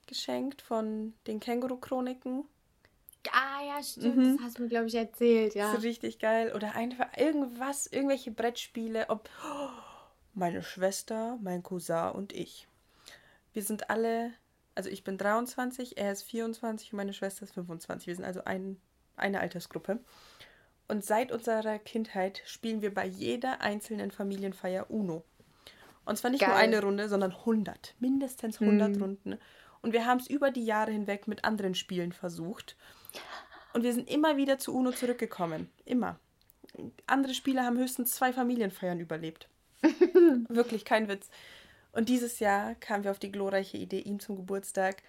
geschenkt von den Känguru-Chroniken. Ah ja, stimmt. Mhm. Das hast du mir, glaube ich, erzählt. Ja. So richtig geil. Oder einfach irgendwas, irgendwelche Brettspiele. Ob meine Schwester, mein Cousin und ich. Wir sind alle, also ich bin 23, er ist 24 und meine Schwester ist 25. Wir sind also ein, eine Altersgruppe. Und seit unserer Kindheit spielen wir bei jeder einzelnen Familienfeier Uno. Und zwar nicht nur Geil. eine Runde, sondern 100. Mindestens 100 Hm. Runden. Und wir haben es über die Jahre hinweg mit anderen Spielen versucht. Und wir sind immer wieder zu Uno zurückgekommen. Immer. Andere Spieler haben höchstens zwei Familienfeiern überlebt. Wirklich kein Witz. Und dieses Jahr kamen wir auf die glorreiche Idee, ihm zum Geburtstag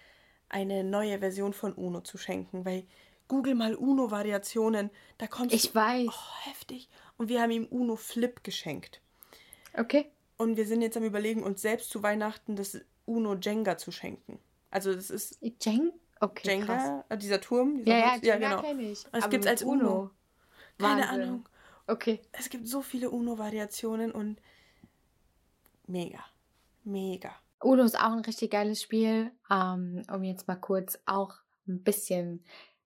eine neue Version von Uno zu schenken, weil Google mal Uno-Variationen, da kommst Ich du. weiß. Oh, heftig. Und wir haben ihm Uno Flip geschenkt. Okay. Und wir sind jetzt am Überlegen, uns selbst zu Weihnachten das Uno Jenga zu schenken. Also, das ist Jeng? Okay, krass. Jenga, äh, dieser Turm. Dieser Ja, ja, Holz- Jenga kenne ich. Und es mit als Uno. Keine Wahnsinn. Ahnung. Okay. Es gibt so viele Uno-Variationen und mega. Mega. Uno ist auch ein richtig geiles Spiel. Ähm, um jetzt mal kurz auch ein bisschen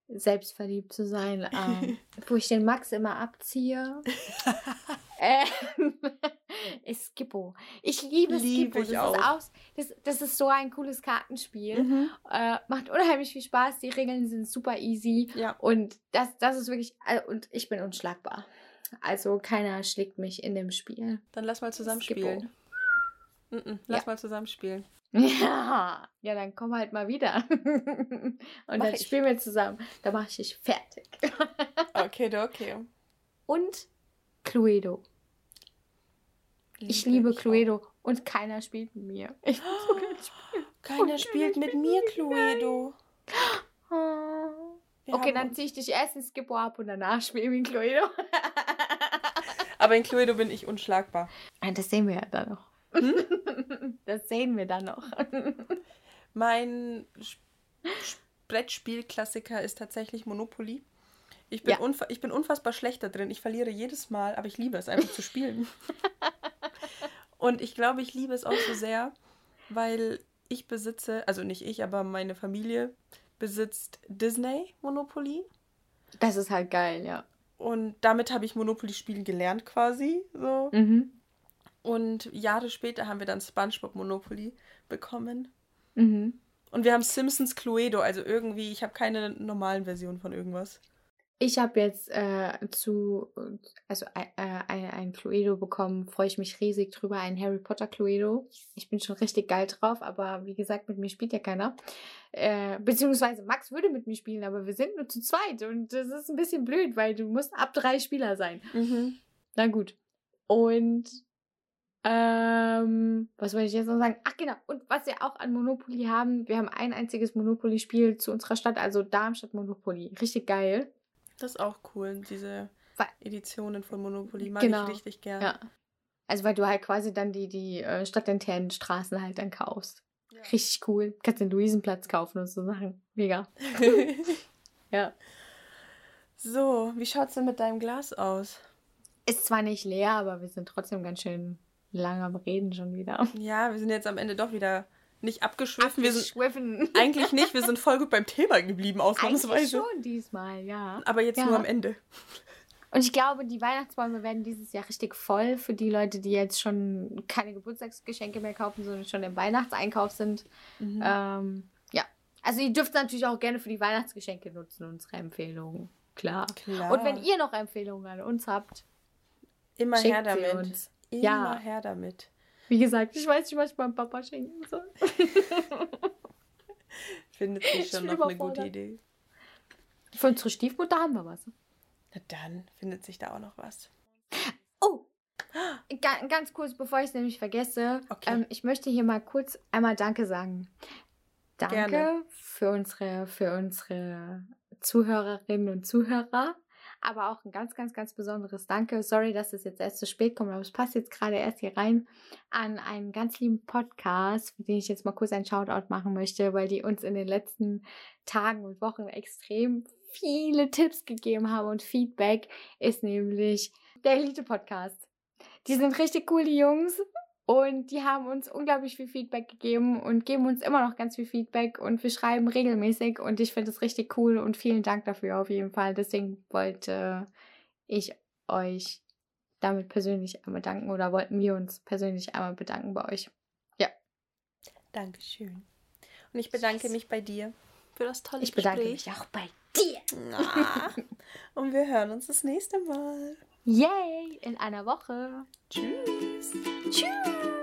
selbstverliebt zu sein, ähm, wo ich den Max immer abziehe. ähm, ist Skippo. Ich liebe Lieb Skippo. ich Das, auch. Ist auch das, das ist so ein cooles Kartenspiel. Mhm. Äh, macht unheimlich viel Spaß. Die Regeln sind super easy. Ja. Und das, das ist wirklich. äh, Und ich bin unschlagbar. Also keiner schlägt mich in dem Spiel. Dann lass mal zusammen Skippo. spielen. Mhm, Lass Ja. mal zusammen spielen. Ja, ja, dann komm halt mal wieder. Und Mach dann ich. spielen wir zusammen. Da mache ich dich fertig. Okay, okay. Und Cluedo. Ich liebe auch. Cluedo. Und keiner spielt mit mir. Ich muss so gerne spielen. Keiner Und spielt mit mir mit. Cluedo. Wir Okay, dann ziehe ich dich erst in Skippo ab und danach spielen wir in Cluedo. Aber in Cluedo bin ich unschlagbar. Ah, Das sehen wir ja dann noch. Hm? Das sehen wir dann noch. Mein Brettspielklassiker ist tatsächlich Monopoly. Ich bin, Ja. ich bin unfassbar schlecht da drin. Ich verliere jedes Mal, aber ich liebe es einfach zu spielen. Und ich glaube, ich liebe es auch so sehr, weil ich besitze, also nicht ich, aber meine Familie besitzt Disney Monopoly. Das ist halt geil, ja. Und damit habe ich Monopoly spielen gelernt quasi. So. Mhm. Und Jahre später haben wir dann SpongeBob Monopoly bekommen. Mhm. Und wir haben Simpsons Cluedo, also irgendwie, ich habe keine normalen Versionen von irgendwas. Ich habe jetzt äh, zu, also äh, ein, ein Cluedo bekommen, freue ich mich riesig drüber, ein Harry Potter Cluedo. Ich bin schon richtig geil drauf, aber wie gesagt, mit mir spielt ja keiner. Äh, beziehungsweise Max würde mit mir spielen, aber wir sind nur zu zweit und das ist ein bisschen blöd, weil du musst ab drei Spieler sein. Mhm. Na gut. Und ähm, was wollte ich jetzt noch sagen? Ach genau, und was wir auch an Monopoly haben, wir haben ein einziges Monopoly-Spiel zu unserer Stadt, also Darmstadt Monopoly. Richtig geil. Das ist auch cool, diese Weil- Editionen von Monopoly mag Genau. ich richtig gern. Ja. Also weil du halt quasi dann die, die äh, stadtinternen Straßen halt dann kaufst. Ja. Richtig cool. Kannst den Luisenplatz kaufen und so Sachen. Mega. Ja. so, wie schaut's denn mit deinem Glas aus? Ist zwar nicht leer, aber wir sind trotzdem ganz schön lang am Reden schon wieder. Ja, wir sind jetzt am Ende doch wieder nicht abgeschwiffen. Wir sind eigentlich nicht, wir sind voll gut beim Thema geblieben, Eigentlich ausnahmsweise. schon diesmal, ja. Aber jetzt Ja. nur am Ende. Und ich glaube, die Weihnachtsbäume werden dieses Jahr richtig voll für die Leute, die jetzt schon keine Geburtstagsgeschenke mehr kaufen, sondern schon im Weihnachtseinkauf sind. Mhm. Ähm, ja. Also ihr dürft natürlich auch gerne für die Weihnachtsgeschenke nutzen, unsere Empfehlungen. Klar. Klar. Und wenn ihr noch Empfehlungen an uns habt, Immer her schickt sie damit. uns. Immer Ja. her damit. Wie gesagt, ich weiß nicht, was ich meinem Papa schenken soll. Findet sich Ich schon noch eine gute. Idee. Für unsere Stiefmutter haben wir was. Na dann findet sich da auch noch was. Oh! Ga ganz kurz, bevor ich es nämlich vergesse, Okay. ähm, ich möchte hier mal kurz einmal Danke sagen. Danke Gerne. für unsere, für unsere Zuhörerinnen und Zuhörer. Aber auch ein ganz, ganz, ganz besonderes Danke. Sorry, dass es jetzt erst zu spät kommt, aber es passt jetzt gerade erst hier rein an einen ganz lieben Podcast, für den ich jetzt mal kurz einen Shoutout machen möchte, weil die uns in den letzten Tagen und Wochen extrem viele Tipps gegeben haben und Feedback ist nämlich der Elite-Podcast. Die sind richtig cool, die Jungs. Und die haben uns unglaublich viel Feedback gegeben und geben uns immer noch ganz viel Feedback und wir schreiben regelmäßig und ich finde es richtig cool und vielen Dank dafür auf jeden Fall. Deswegen wollte ich euch damit persönlich einmal danken oder wollten wir uns persönlich einmal bedanken bei euch. Dankeschön. Und ich bedanke mich bei dir für das tolle Ich bedanke Gespräch. mich auch bei dir. Ah. Und wir hören uns das nächste Mal. Yay! In einer Woche. Tschüss. Tschüss.